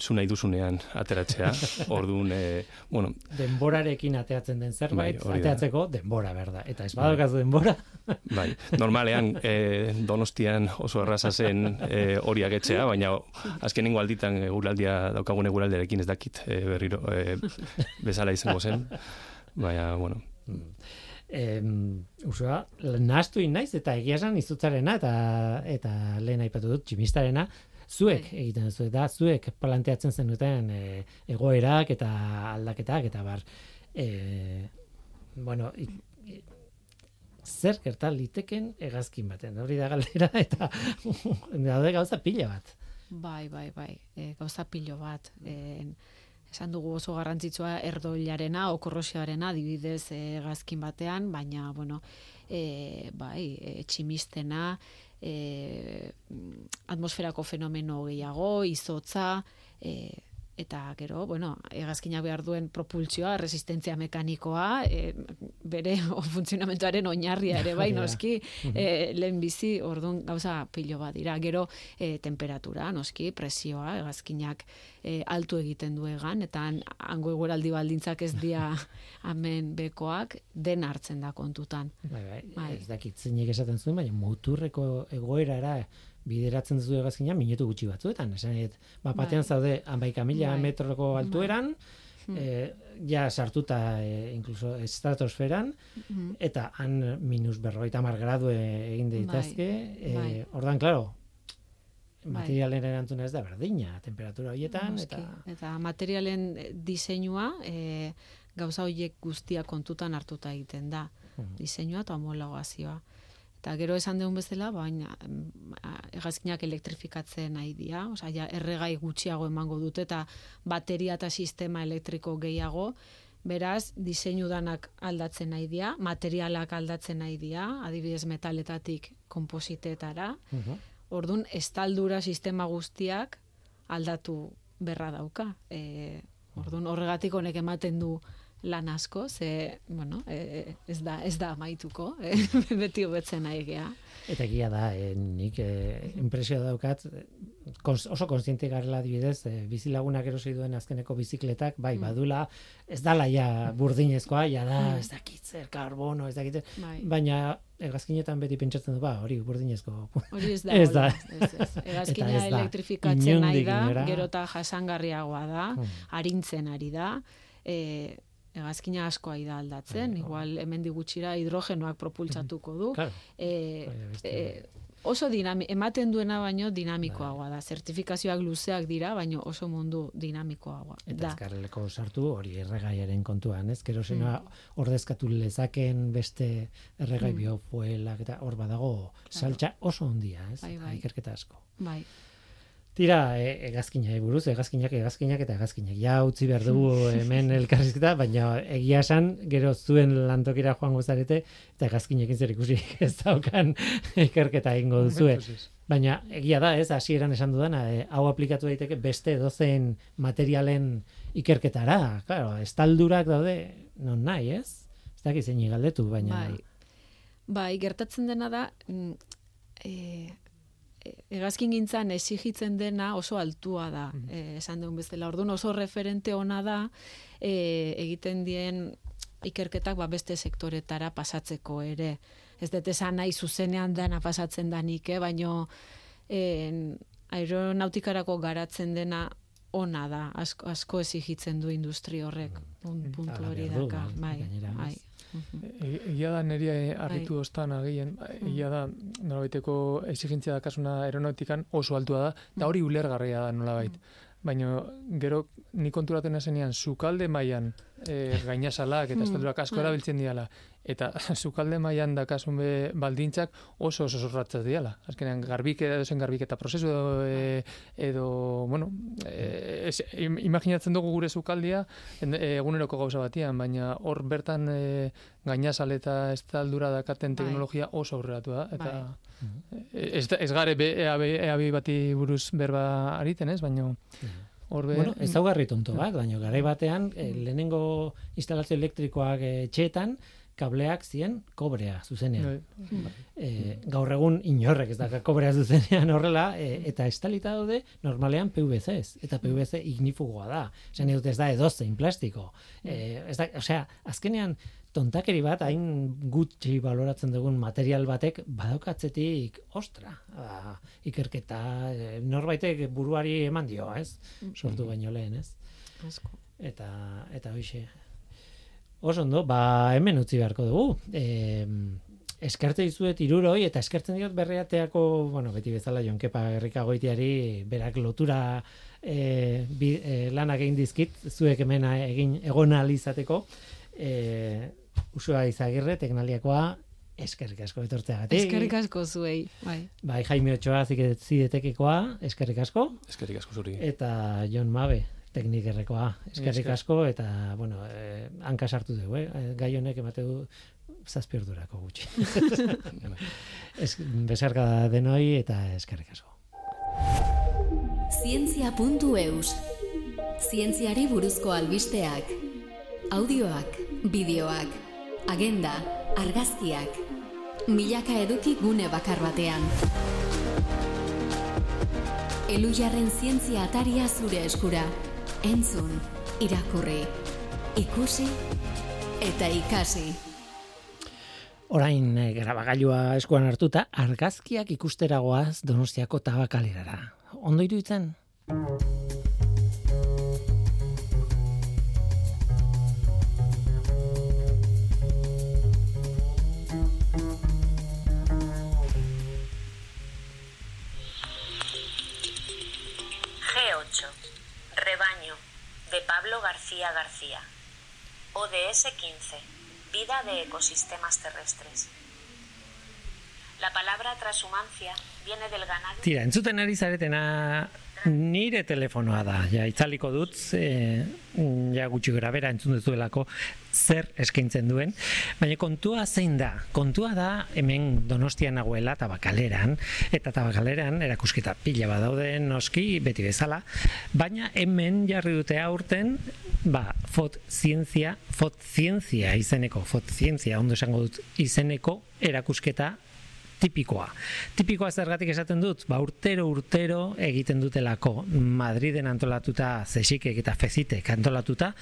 zu nahi duzunean ateratzea. Orduan, e, bueno, denborarekin ateatzen den zerbait, bai, ateatzeko denbora berda. Eta ez badalkaz denbora. bai, normalean e, Donostian oso erraza zen e, hori agetzea, baina azkenengo alditan eguraldia daukagun eguralderekin ez dakit e, berriro e, bezala izango zen. Baina, bueno. em, usua, nahastu naiz eta egia esan izutzarena eta eta lehen aipatu dut tximistarena, zuek Bai. egiten duzu eta zuek planteatzen zenuten e, egoerak eta aldaketak eta bar e, bueno i, i- zer gerta liteken hegazkin baten hori da galdera eta daude gauza pila bat Bai, bai, bai. E, gauza pilo bat. E, esan dugu oso garrantzitsua erdoilarena, okorrosioarena, adibidez e, gazkin batean, baina, bueno, e, bai, e, tximistena, e, atmosferako fenomeno gehiago, izotza, e, eta gero, bueno, hegazkinak behar duen propultsioa, resistentzia mekanikoa, e, bere funtzionamentuaren oinarria ere, bai, noski, e, lehen bizi, orduan gauza pilo bat dira. Gero, e, temperatura, noski, presioa, hegazkinak e, altu egiten du egan, eta han- hango eguraldi baldintzak ez dira hemen bekoak, den hartzen da kontutan. bai, bai, Bai. ez dakit zeinek esaten zuen baina muturreko egoerara bideratzen duzu hegazkina minutu gutxi batzuetan esan dit ba batean Bai. zaude 11 mila Bai. metroko altueran Hmm. eh, ja sartuta eh, incluso estratosferan Mhm. eta han minus berrogeita mar gradu e- egin daitezke eh, bai. ordan claro Bai. materialen erantzuna ez da berdina temperatura horietan eta eta materialen eh, diseinua e, gauza horiek guztia kontutan hartuta egiten da. Mhm. Diseinua eta homologazioa. Eta gero esan deun bezala, baina hegazkinak elektrifikatzen nahi dira, osea ja erregai gutxiago emango dute eta bateria eta sistema elektriko gehiago, beraz diseinu danak aldatzen nahi dira, materialak aldatzen nahi dira, adibidez metaletatik konpositetara, Mhm. Ordun estaldura sistema guztiak aldatu berra dauka. E, ordun horregatik honek ematen du lan asko, ze, bueno, e, ez da ez da amaituko, e, beti hobetzen nahi gea. Eta egia da, eh, nik eh, impresio daukat, kons, oso konstiente garela adibidez, eh, bizilagunak erosi duen azkeneko bizikletak, bai, Mm. badula, ez dala ja burdinezkoa, ja da, ez dakit zer, karbono, ez dakit, zer, Bai. baina hegazkinetan beti pentsatzen du, ba, hori burdinezko. Hori ez da. Ez da. Ez, ez. Ez da. elektrifikatzen nahi da, gero eta jasangarriagoa da, Hmm. arintzen ari da. E, hegazkina askoa da aldatzen, Bai, igual hemendik gutxira hidrogenoak propultsatuko du. Claro, e, Bai, e, oso dinami, ematen duena baino dinamikoagoa da. Zertifikazioak luzeak dira, baino oso mundu dinamikoagoa Eta da. azkarreleko sartu hori erregaiaren kontuan, ez? Kerosenoa ordezkatu lezaken beste erregai Mm. biofuelak eta hor badago saltza oso handia, ez? Bai, bai. Ikerketa asko. Bai. Tira, e, hegazkinai buruz, hegazkinak, hegazkinak eta hegazkinak. Ja, utzi behar dugu hemen elkarrizketa, baina egia esan, gero zuen lantokira joango zarete, eta hegazkinekin zer ikusi ez daukan ikerketa egingo duzue. Baina egia da, ez, hasieran esan dudana, e, hau aplikatu daiteke beste dozen materialen ikerketara. Claro, estaldurak daude, non nahi, ez? Ez dakit zein galdetu, baina... Bai. Bai, gertatzen dena da, mm, e, e, hegazkin gintzan exigitzen dena oso altua da, e, esan dugun bezala. Orduan oso referente ona da e, egiten dien ikerketak ba, beste sektoretara pasatzeko ere. Ez dut esan nahi zuzenean dana pasatzen danik, eh? baino en, aeronautikarako garatzen dena ona da, asko, asko exigitzen du industri horrek, pun, puntu hori daka. bai, Bai. Mhm. E- Egia da niri harritu Bai. ostan agien, Mm. egia da nolabaiteko exigentzia dakasuna aeronautikan oso altua da, eta hori ulergarria da nolabait. Baina gero ni konturaten esenean sukalde mailan e, gainasalak eta Mm, estaldurak asko bai. erabiltzen diala. Eta sukalde mailan dakasun be baldintzak oso oso zorratzaz diala. Azkenean garbike edo zen garbiketa prozesu edo, e, edo bueno, e, es, im- imaginatzen dugu gure e, eguneroko gauza batian, baina hor bertan e, gainazal eta estaldura dakaten Bai. teknologia oso aurreratu da. Eta Bai. e, ez, ez gare be, EAB, EAB bati buruz berba ariten ez, baina hor be... Bueno, ezaugarri tonto bat, baina garai batean eh, lehenengo instalazio elektrikoak eh, etxeetan kableak zien kobrea zuzenean. E, gaur egun inorrek ez daka kobrea zuzenean horrela e, eta estalita daude normalean PVC ez eta PVC ignifugoa da. Esan dut ez da edozein plastiko. E, ez da, osea, azkenean tontakeri bat hain gutxi baloratzen dugun material batek badaukatzetik ostra, ba, ikerketa e, norbaitek buruari eman dio, ez? Sortu baino lehen, ez? Asko. Eta eta hoixe. Oso ondo, ba hemen utzi beharko dugu. E, eskertze dizuet iruroi eta eskertzen diot berriateako, bueno, beti bezala Jonkepa Gerrikagoitiari berak lotura e, bi, e, lanak egin dizkit, zuek hemen egin egon izateko. E, Usua Izagirre, teknaliakoa, eskerrik asko etortzeagatik. Eskerrik asko zuei, bai. Bai, Jaime Ochoa zidetekekoa, eskerrik asko. Eskerrik asko zuri. Eta Jon Mabe, teknikerrekoa, eskerrik asko, eta, bueno, eh, hanka sartu dugu, eh? gai honek emate du zazpi ordurako gutxi. es, besarka denoi eta eskerrik asko. Zientzia.eus Zientziari buruzko albisteak Audioak, bideoak, agenda, argazkiak Milaka eduki gune bakar batean Elujarren zientzia ataria zure eskura Entzun, irakurri, ikusi eta ikasi. Orain e, grabagailua eskuan hartuta, argazkiak ikusteragoaz donostiako tabakalerara. Ondo iruditzen? García García. ODS 15. Vida de ecosistemas terrestres. La palabra transhumancia viene del ganado. Tira, entzuten ari zaretena nire telefonoa da. Ja, itzaliko dut, e, ja gutxi gara entzun duzuelako zer eskaintzen duen. Baina kontua zein da? Kontua da hemen donostian nagoela tabakaleran, eta tabakaleran erakusketa pila badaude noski beti bezala, baina hemen jarri dute aurten ba, fot zientzia, fot zientzia izeneko, fot zientzia, ondo esango dut, izeneko erakusketa tipikoa. Tipikoa zergatik esaten dut, ba urtero urtero egiten dutelako Madriden antolatuta zesik eta fezitek antolatuta,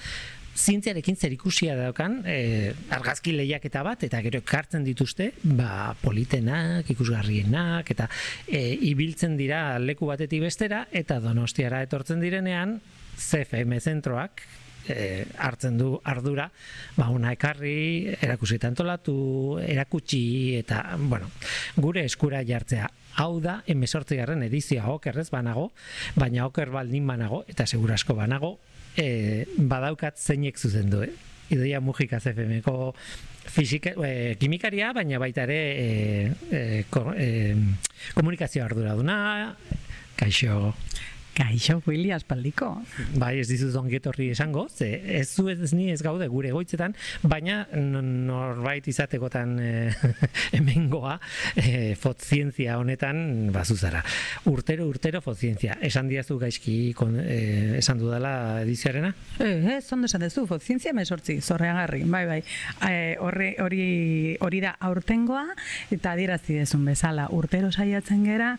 zientziarekin zer ikusia daukan e, argazki lehiaketa bat eta gero ekartzen dituzte ba, politenak, ikusgarrienak eta e, ibiltzen dira leku batetik bestera eta donostiara etortzen direnean CFM zentroak e, hartzen du ardura, ba una ekarri, erakusi tantolatu, erakutsi eta bueno, gure eskura jartzea. Hau da, garren edizioa okerrez banago, baina oker baldin banago, eta segurasko banago, e, badaukat zeinek zuzendu, eh? Idoia Mujika CFM-ko fisika, e, kimikaria, baina baita ere e, e, ko, e, komunikazio ardura duna, kaixo. Kaixo, Willy, aspaldiko. Bai, ez dizut ongetorri esango, ze ez zu ez ni ez gaude gure goitzetan, baina norbait izatekotan e, hemengoa e, fotzientzia honetan bazuzara. Urtero, urtero fotzientzia. Esan diazu gaizki kon, e, esan dudala edizioarena? Eh, ez, ondo esan dezu, fotzientzia mesortzi, zorreagarri, bai, bai. E, hori, hori da aurtengoa, eta adierazi dezun bezala, urtero saiatzen gera,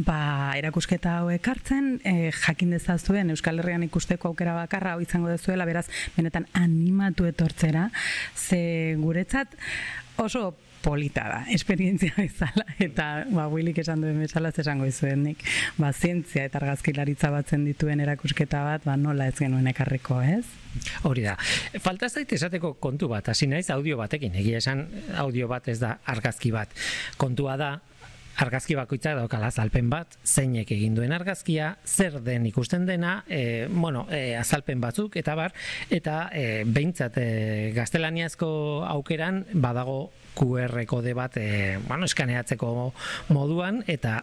ba, erakusketa hau ekartzen, e, jakin dezazuen Euskal Herrian ikusteko aukera bakarra hau izango dezuela, beraz, benetan animatu etortzera, ze guretzat oso polita da, esperientzia bezala, eta ba, Willik esan duen bezala esango izuen nik, ba, zientzia eta argazkilaritza batzen dituen erakusketa bat, ba, nola ez genuen ekarriko, ez? Hori da. Falta zait esateko kontu bat, hasi naiz audio batekin, egia esan audio bat ez da argazki bat. Kontua da, argazki bakoitza daukala azalpen bat, zeinek egin duen argazkia, zer den ikusten dena, e, bueno, e, azalpen batzuk, eta bar, eta e, behintzat e, gaztelaniazko aukeran badago QR kode bat e, bueno, eskaneatzeko moduan, eta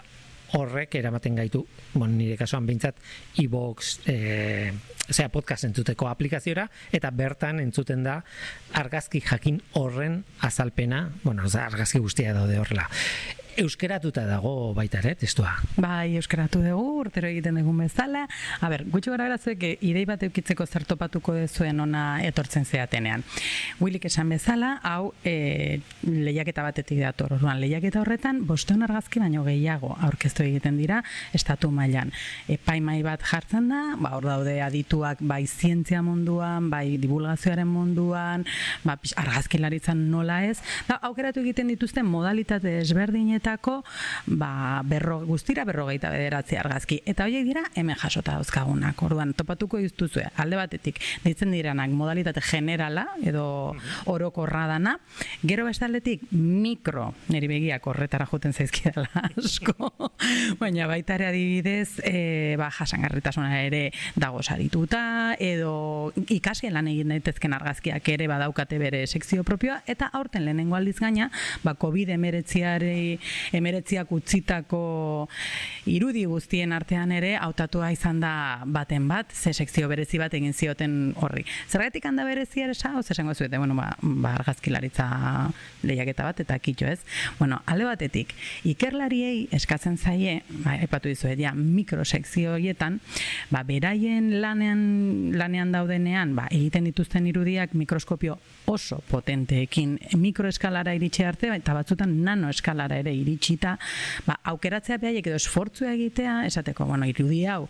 horrek eramaten gaitu, bueno, nire kasuan behintzat, e-box, e, zera podcast entzuteko aplikaziora, eta bertan entzuten da argazki jakin horren azalpena, bueno, argazki guztia daude horrela euskeratuta dago baita ere, testua. Bai, euskeratu dugu, urtero egiten dugu bezala. A ber, gutxi gara berazuek, idei bat eukitzeko zertopatuko dezuen ona etortzen zeatenean. Willik esan bezala, hau e, lehiaketa batetik dator. Orduan, lehiaketa horretan, bosteun argazki baino gehiago aurkeztu egiten dira, estatu mailan. Epaimai bat jartzen da, ba, hor daude adituak bai zientzia munduan, bai divulgazioaren munduan, ba, argazkilaritzan nola ez. Da, aukeratu egiten dituzten modalitate ezberdinet honetako ba, berro, guztira berrogeita bederatzi argazki. Eta horiek dira hemen jasota dauzkagunak. Orduan, topatuko dituzue alde batetik, ditzen diranak modalitate generala edo orokorra dana, gero bestaldetik mikro, niri begiak horretara joten zaizkidala asko, baina baita ere adibidez, e, ba, jasangarritasuna ere dago sarituta, edo ikasien lan egin daitezken argazkiak ere badaukate bere sekzio propioa, eta aurten lehenengo aldiz gaina, ba, COVID emeretziari, emeretziak utzitako irudi guztien artean ere, hautatua izan da baten bat, ze sekzio berezi bat egin zioten horri. Zergatik handa berezi ere sa, esango zuete, bueno, ba, ba argazkilaritza lehiaketa bat, eta kitxo ez. Bueno, alde batetik, ikerlariei eskatzen zaie, ba, epatu dizuet, ja, mikrosekzio horietan, ba, beraien lanean, lanean daudenean, ba, egiten dituzten irudiak mikroskopio oso potenteekin mikroeskalara iritsi arte, eta batzutan nanoeskalara ere iritsita, ba, aukeratzea behaiek edo esfortzua egitea, esateko, bueno, irudi hau,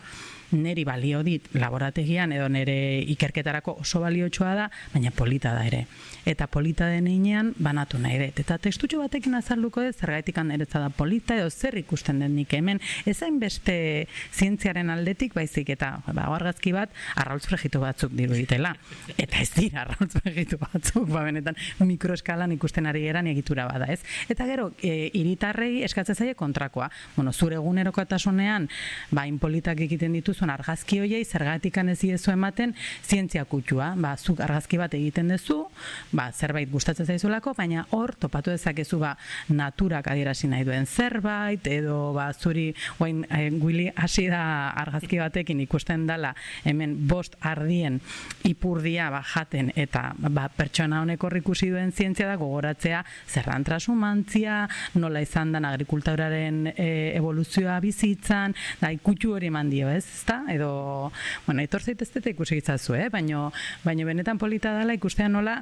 neri balio dit laborategian edo nere ikerketarako oso baliotsua da, baina polita da ere. Eta polita den inean banatu nahi dut. Eta tekstutxo batekin azalduko ez, zergaitik aneretza da polita edo zer ikusten den nik hemen. Ezain beste zientziaren aldetik baizik eta ba, argazki bat arrautz fregitu batzuk diruditela. Eta ez dira arrautz fregitu batzuk, ba, benetan mikroeskalan ikusten ari geran egitura bada ez. Eta gero, e, iritarrei eskatzen zaie kontrakoa. Bueno, zure egunerokotasunean, ba, inpolitak egiten dituzu dituzun argazki hoiei zergatik ez diezu ematen zientzia kutsua. Ba, zuk argazki bat egiten duzu, ba, zerbait gustatzen zaizulako, baina hor topatu dezakezu ba, naturak adierazi nahi duen zerbait, edo ba, zuri guain e, guili hasi da argazki batekin ikusten dala hemen bost ardien ipurdia ba, jaten eta ba, pertsona honek hor ikusi duen zientzia da gogoratzea zerran trasumantzia, nola izan dan agrikulturaren e, evoluzioa bizitzan, da ikutsu hori eman dio, ez? Ezta? Edo, bueno, etor zaitezte ikusi gitzazu, eh? Baino, baino benetan polita dela ikustea nola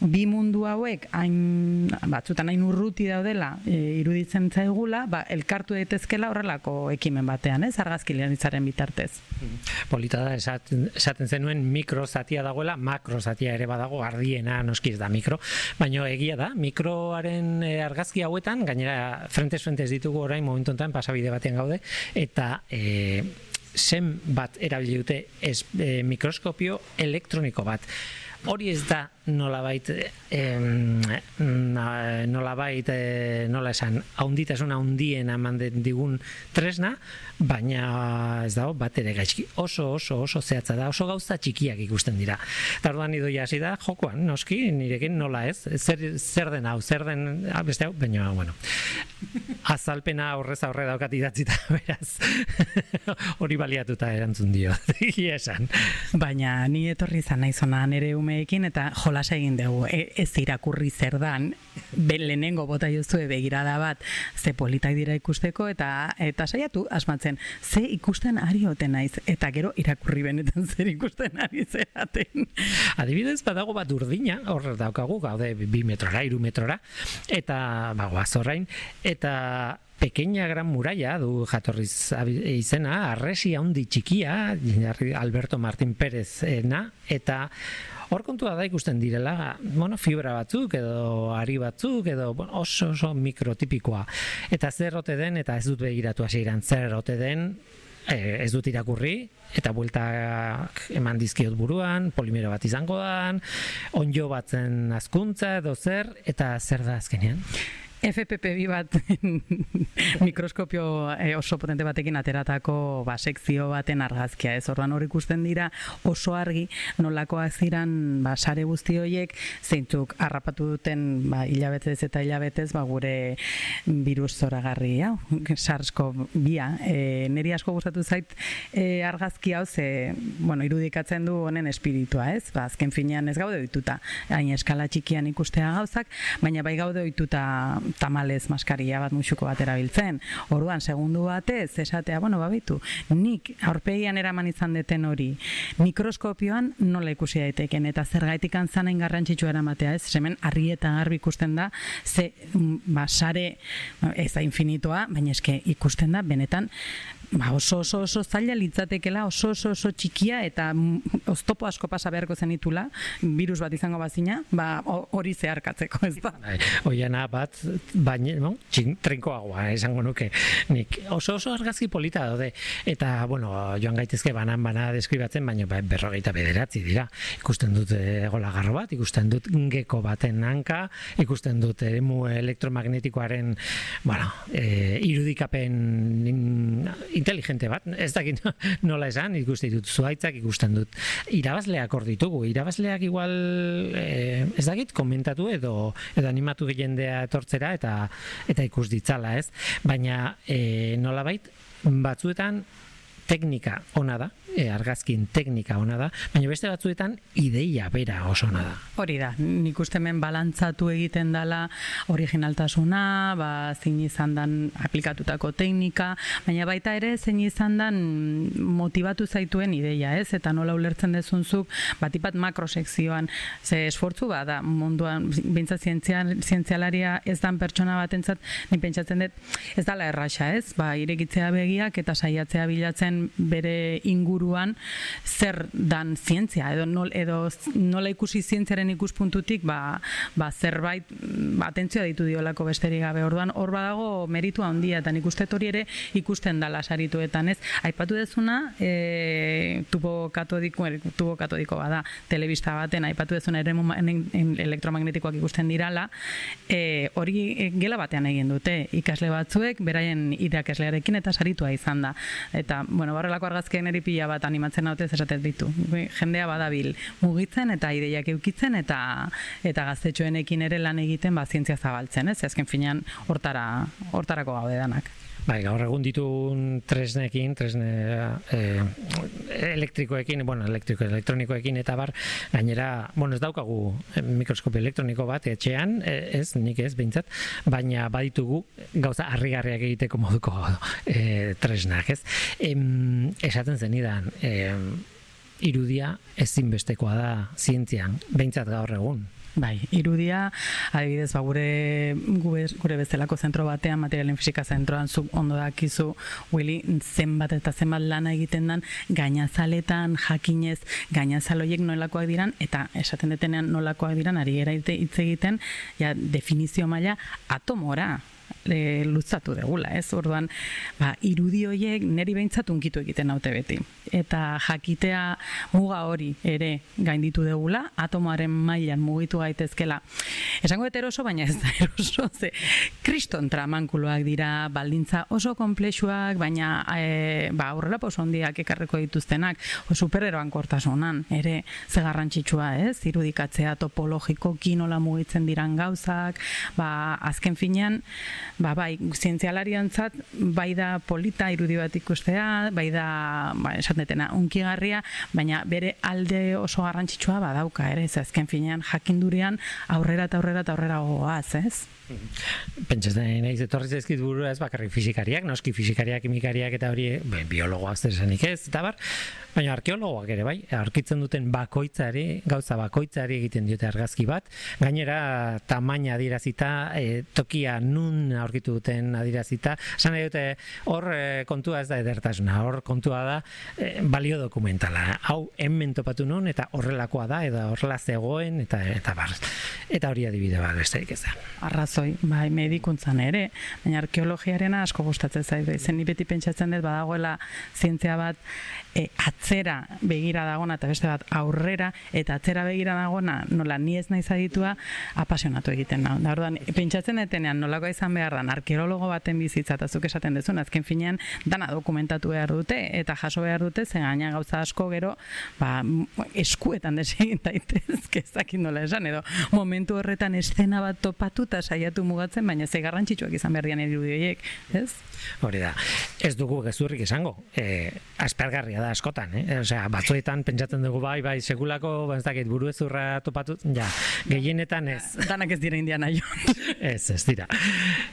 bi mundu hauek hain batzutan hain urruti daudela e, iruditzen zaigula, ba, elkartu daitezkela horrelako ekimen batean, ez? Argazkilaritzaren bitartez. Polita da esaten, esaten zenuen mikro zatia dagoela, makro zatia ere badago ardiena noskiz da mikro, baino egia da, mikroaren e, argazki hauetan, gainera frentes frentes ditugu orain momentu enten pasabide batean gaude, eta e, zen bat erabili dute ez e, mikroskopio elektroniko bat. Hori ez da nolabait eh, nolabait eh, nola esan haunditasuna hundien eman digun tresna, baina ez dago bat ere gaizki. Oso, oso, oso zehatza da, oso gauza txikiak ikusten dira. Eta orduan ido jasi da, jokoan, noski, nirekin nola ez, zer, zer den hau, zer den, ah, beste hau, baina, bueno, azalpena horrez aurre daukat idatzita, beraz, hori baliatuta erantzun dio, esan. Baina, ni etorri izan nahi zona nere umeekin, eta jolas egin dugu, e, ez irakurri zer dan, lehenengo bota jozu begirada bat, ze politak dira ikusteko, eta eta saiatu asmatzen, ze ikusten ari oten naiz, eta gero irakurri benetan zer ikusten ari zeraten. Adibidez, badago bat urdina, hor daukagu, gaude bi metrora, iru metrora, eta bagoaz horrein, eta pequeña gran muralla du jatorriz izena, arresi handi txikia, Alberto Martín Pérez na, eta hor kontua da ikusten direla, bueno, fibra batzuk edo ari batzuk edo bueno, oso oso mikrotipikoa. Eta zer rote den eta ez dut begiratu hasieran zer rote den, e, ez dut irakurri eta buelta eman dizkiot buruan, polimero bat izango da, onjo batzen azkuntza edo zer eta zer da azkenean. FPP bat mikroskopio eh, oso potente batekin ateratako ba, sekzio baten argazkia. Ez orduan hor ikusten dira oso argi nolakoak ziran ba, sare guzti horiek zeintzuk harrapatu duten ba, hilabetez eta hilabetez ba, gure virus zoragarri hau, sarsko bia. E, neri asko gustatu zait e, argazki hau ze bueno, irudikatzen du honen espiritua ez? Ba, azken finean ez gaude dituta hain eskala txikian ikustea gauzak, baina bai gaude dituta tamalez maskaria bat musuko bat erabiltzen. Orduan, segundu batez, esatea, bueno, babitu, nik aurpegian eraman izan deten hori, mikroskopioan nola ikusi daiteken, eta zergaitik antzanain garrantzitsu eramatea, ez? Hemen harri eta garbi ikusten da, ze, mm, ba, sare, ez da infinitoa, baina eske ikusten da, benetan, ba, oso oso oso zaila litzatekela oso oso oso txikia eta oztopo asko pasa beharko zenitula virus bat izango bazina ba hori zeharkatzeko ez da bai, oiana bat baina, no? Txin, trinkoagoa, esango nuke. Nik oso oso argazki polita daude. Eta, bueno, joan gaitezke banan bana deskribatzen, baina ba, berrogeita bederatzi dira. Ikusten dut egolagarro bat, ikusten dut geko baten hanka, ikusten dut eremu elektromagnetikoaren, bueno, e, irudikapen inteligente bat, ez dakit nola esan, ikusten dut zuaitzak, ikusten dut irabazleak hor ditugu, irabazleak igual e, ez dakit komentatu edo edo animatu jendea etortzera eta eta ikus ditzala, ez? Baina e, nolabait batzuetan teknika ona da, e, argazkin teknika ona da, baina beste batzuetan ideia bera oso ona da. Hori da, nik uste hemen balantzatu egiten dala originaltasuna, ba, zein izan dan aplikatutako teknika, baina baita ere zein izan dan motivatu zaituen ideia, ez? Eta nola ulertzen dezunzuk, batipat makrosekzioan, ze esfortzu ba, da, munduan, bintza zientzialaria ez dan pertsona batentzat, ni pentsatzen dut, ez dala erraxa, ez? Ba, irekitzea begiak eta saiatzea bilatzen bere inguruan zer dan zientzia edo nol, edo nola ikusi zientziaren ikuspuntutik ba, ba zerbait ba, atentzioa ditu diolako besterik gabe. Orduan hor badago meritua handia eta nik hori ere ikusten dala sarituetan ez? Aipatu dezuna e, tubo katodiko tubo katodiko bada telebista baten aipatu dezuna ere elektromagnetikoak ikusten dirala e, hori e, gela batean egin dute. Ikasle batzuek beraien irakaslearekin eta saritua izan da. Eta bueno bueno, barrelako argazkien eri pila bat animatzen naute esatet ditu. Jendea badabil mugitzen eta ideiak eukitzen eta eta gaztetxoenekin ere lan egiten ba zientzia zabaltzen, ez? Azken finean hortara hortarako gaude danak. Bai, gaur egun ditu tresnekin, tresne e, elektrikoekin, bueno, elektriko, elektronikoekin eta bar, gainera, bueno, ez daukagu eh, mikroskopio elektroniko bat etxean, eh, ez, nik ez, behintzat, baina baditugu gauza harrigarriak egiteko moduko e, tresnak, ez. Em, esaten zenidan, e, irudia ezinbestekoa da zientzian, behintzat gaur egun. Bai, irudia, adibidez, ba, gure, gure, bezalako zentro batean, materialen fisika zentroan, zu ondo dakizu, Willy, zenbat eta zenbat lana egiten dan, gainazaletan, jakinez, gainazaloiek nolakoak diran, eta esaten detenean nolakoak diran, ari era hitz egiten, ja, definizio maila atomora, e, luzatu degula, ez? Orduan, ba, irudi horiek neri behintzat unkitu egiten naute beti. Eta jakitea muga hori ere gainditu degula, atomoaren mailan mugitu gaitezkela. Esango eroso, baina ez da eroso, ze kriston tramankuloak dira, baldintza oso komplexuak, baina e, ba, aurrela posondiak ekarreko dituztenak, o supereroan kortasunan, ere ze garrantzitsua, ez? Irudikatzea topologiko kinola mugitzen diran gauzak, ba, azken finean, ba, bai, zientzialariantzat bai da polita irudi bat ikustea, bai da, ba, esatetena, unkigarria, baina bere alde oso garrantzitsua badauka, ere, ez azken finean jakindurian aurrera eta aurrera eta aurrera goaz, ez? Pentsaz da, nahiz, etorri zaizkit buru ez bakarrik fizikariak, noski fizikariak, kimikariak eta hori, biologoak zer ez, eta bar, baina arkeologoak ere bai, aurkitzen duten bakoitzari, gauza bakoitzari egiten diote argazki bat, gainera tamaina adirazita, e, tokia nun aurkitu duten adirazita, esan dute hor e, kontua ez da edertasuna, hor kontua da e, balio dokumentala, hau hemen topatu nun eta horrelakoa da, eta horrela zegoen, eta eta bar, eta hori adibide bat besterik ez da. Arrazoi, bai, medikuntzan ere, baina arkeologiarena asko gustatzen zaitu, zen ni beti pentsatzen dut badagoela zientzia bat e, atzera begira dagona eta beste bat aurrera eta atzera begira dagona nola ni ez naiz aditua apasionatu egiten nau. Da orduan pentsatzen detenean nolako izan behar da arkeologo baten bizitza eta zuk esaten dezun azken finean dana dokumentatu behar dute eta jaso behar dute ze gaina gauza asko gero ba, eskuetan desegin daitezke ezakin nola esan edo momentu horretan eszena bat topatu eta saiatu mugatzen baina ze garrantzitsuak izan behar dian irudi ez? Hori da. Ez dugu gezurrik izango. Eh, aspergarria da askotan, eh? Osea, batzuetan pentsatzen dugu bai, bai, segulako, ba, ez dakit, buru ezurra topatu, ja, gehienetan ez. Danak ez dira indiana jo. ez, ez dira.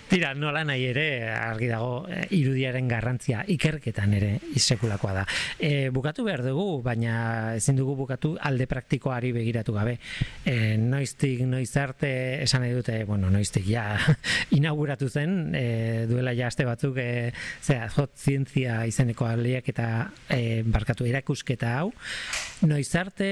Tira, nola nahi ere, argi dago, eh, irudiaren garrantzia ikerketan ere isekulakoa da. E, bukatu behar dugu, baina ezin dugu bukatu alde praktikoari begiratu gabe. E, noiztik, noiz arte, esan nahi dute, bueno, noiztik, ja, inauguratu zen, e, duela ja aste batzuk, e, zera, jot zientzia izeneko aliak eta e, barkatu erakusketa hau, noiz arte,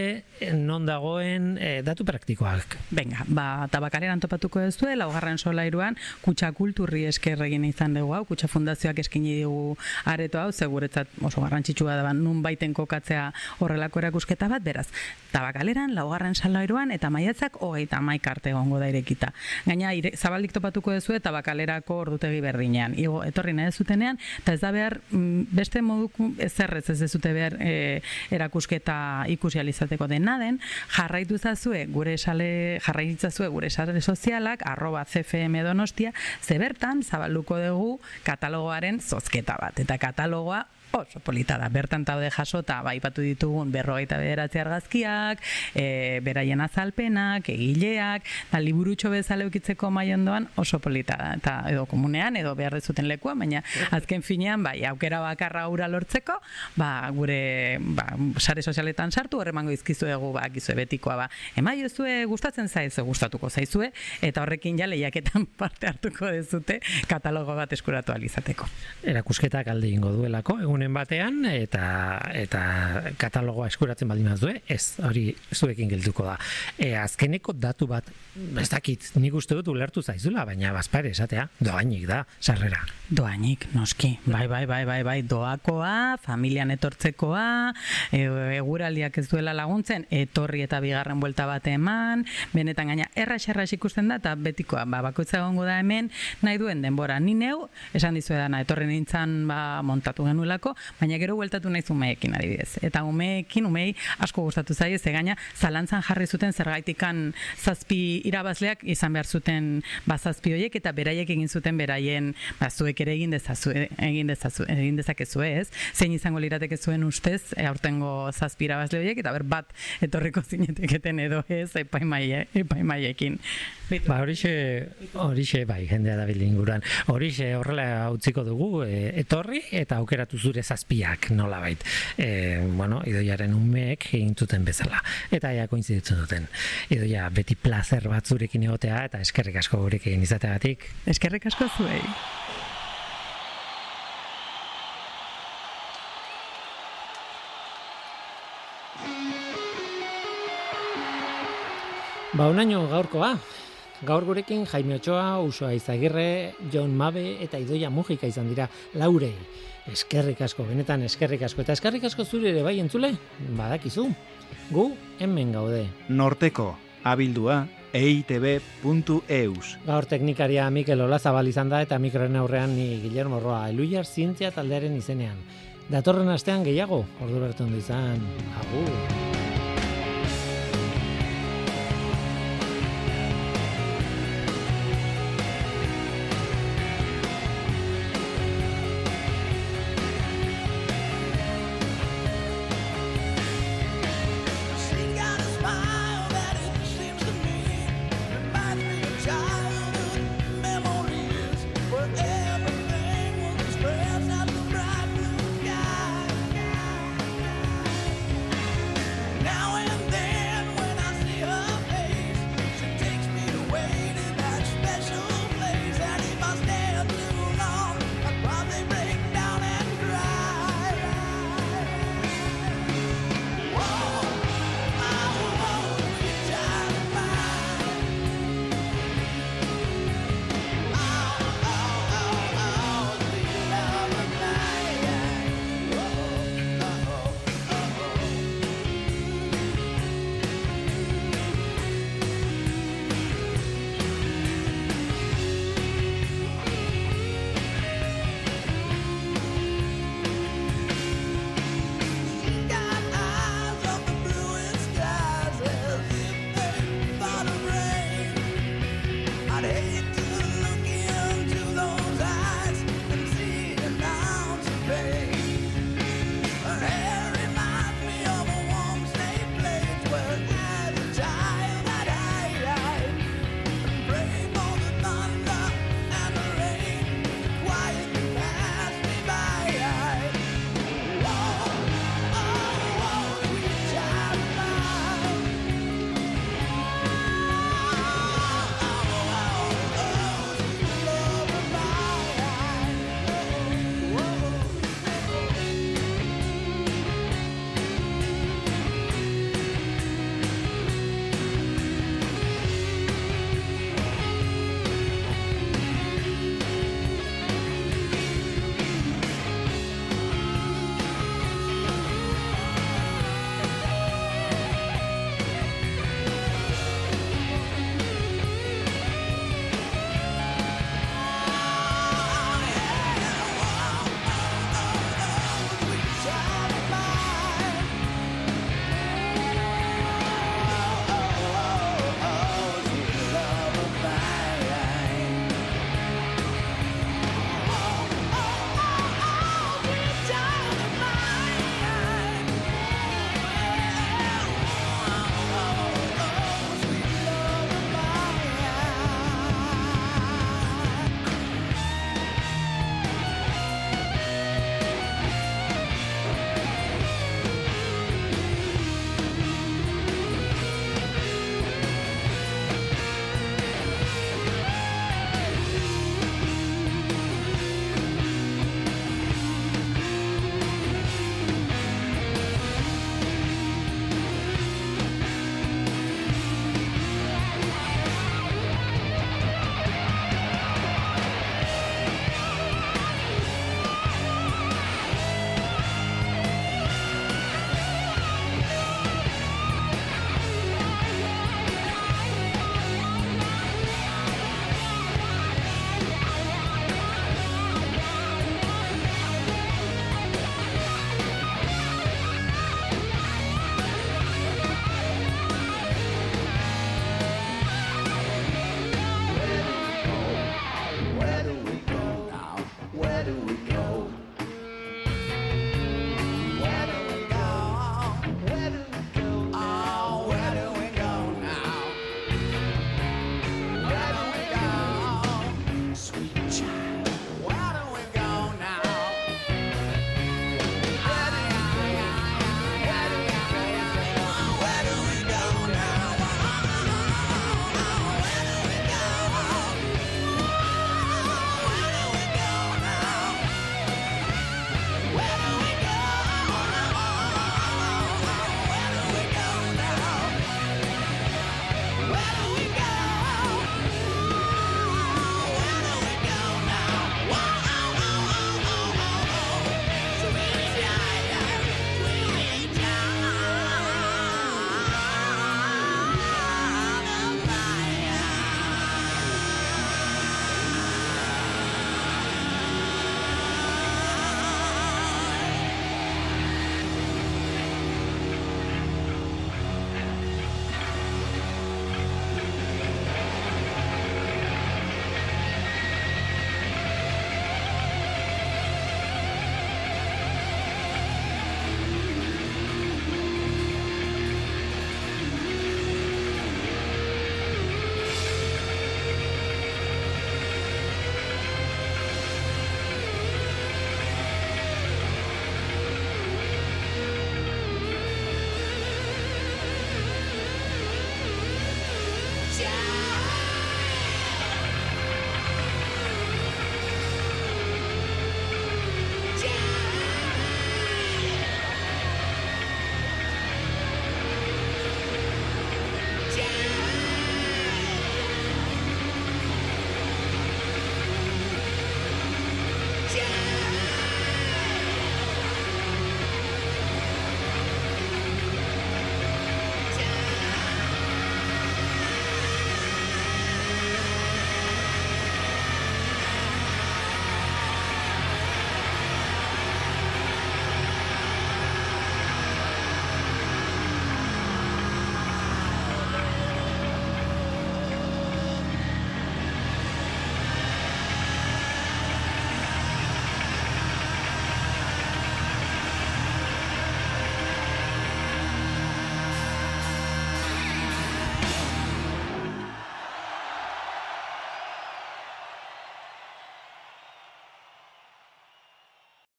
non dagoen e, datu praktikoak. Venga, ba, tabakaleran topatuko ez du, laugarren solairuan, kutsa kulturri esker egin izan dugu hau, kutsa fundazioak eskini dugu areto hau, seguretzat oso garrantzitsua da, nun baiten kokatzea horrelako erakusketa bat, beraz, tabakaleran, laugarren salairuan, eta maiatzak hogeita maik arte egongo da irekita. Gaina, ire, zabaldik topatuko duzu eta bakalerako ordutegi berdinean. Igo, etorri nahi zutenean, eta ez da behar, mm, beste moduko ezerrez ez dezute behar e, erakusketa ikusi alizateko dena den, jarraitu zazue gure sale, jarraitu gure sale sozialak, arroba CFM Donostia, ze bertan zabalduko dugu katalogoaren zozketa bat. Eta katalogoa oso polita da. Bertan taude jasota, bai patu ditugun berrogeita bederatzi argazkiak, e, beraien azalpenak, egileak, da liburutxo bezala eukitzeko mai ondoan oso polita da. Eta edo komunean, edo behar dezuten lekua, baina azken finean, bai, aukera bakarra ura lortzeko, ba, gure ba, sare sozialetan sartu, horremango izkizu egu, ba, gizu betikoa, ba, emai zue gustatzen zaizu, gustatuko zaizue, eta horrekin ja lehiaketan parte hartuko dezute katalogo bat eskuratu alizateko. Erakusketak alde ingo duelako, egun batean eta eta katalogoa eskuratzen baldin badue, ez, hori zuekin gelduko da. E, azkeneko datu bat, ez dakit, nik uste dut ulertu zaizula, baina bazpare esatea, doainik da, sarrera. Doainik, noski, bai, bai, bai, bai, bai, doakoa, familian etortzekoa, e, eguraldiak ez duela laguntzen, etorri eta bigarren buelta bat eman, benetan gaina, erra xerra ikusten da, eta betikoa, ba, bakoitza gongo da hemen, nahi duen denbora, ni neu, esan dizu edana, etorri nintzen, ba, montatu genuelako, baina gero bueltatu naiz umeekin adibidez. Eta umeekin, umei asko gustatu zaie, ze gaina zalantzan jarri zuten zergaitikan zazpi irabazleak izan behar zuten ba, zazpi horiek eta beraiek egin zuten beraien ba, zuek ere egin dezazu, egin dezazu, egin dezakezu ez, zein izango lirateke zuen ustez, e, aurtengo zazpi irabazle horiek, eta ber bat etorriko zineteketen edo ez, epaimaie, epaimaiekin. Ba, horixe, horixe, bai, jendea da inguruan. Horixe horrela utziko dugu, e, etorri eta aukeratu zure zazpiak nola bait. E, bueno, idoiaren umeek egin zuten bezala. Eta ja koinziditzen duten. Idoia beti placer bat zurekin egotea eta eskerrik asko gurekin izateagatik. Eskerrik asko zuei. Ba, unaino gaurkoa. Gaur gurekin Jaime Ochoa, Usoa Izagirre, John Mabe eta Idoia Mujika izan dira laurei. Eskerrik asko, benetan eskerrik asko. Eta eskerrik asko zure ere bai entzule? Badakizu. Gu hemen gaude. Norteko, abildua, eitb.eus. Gaur teknikaria Mikel Olazabal izan da eta mikroen aurrean ni Guillermo Roa, Eluiar Zientzia taldearen izenean. Datorren astean gehiago, ordu berton izan. Agur.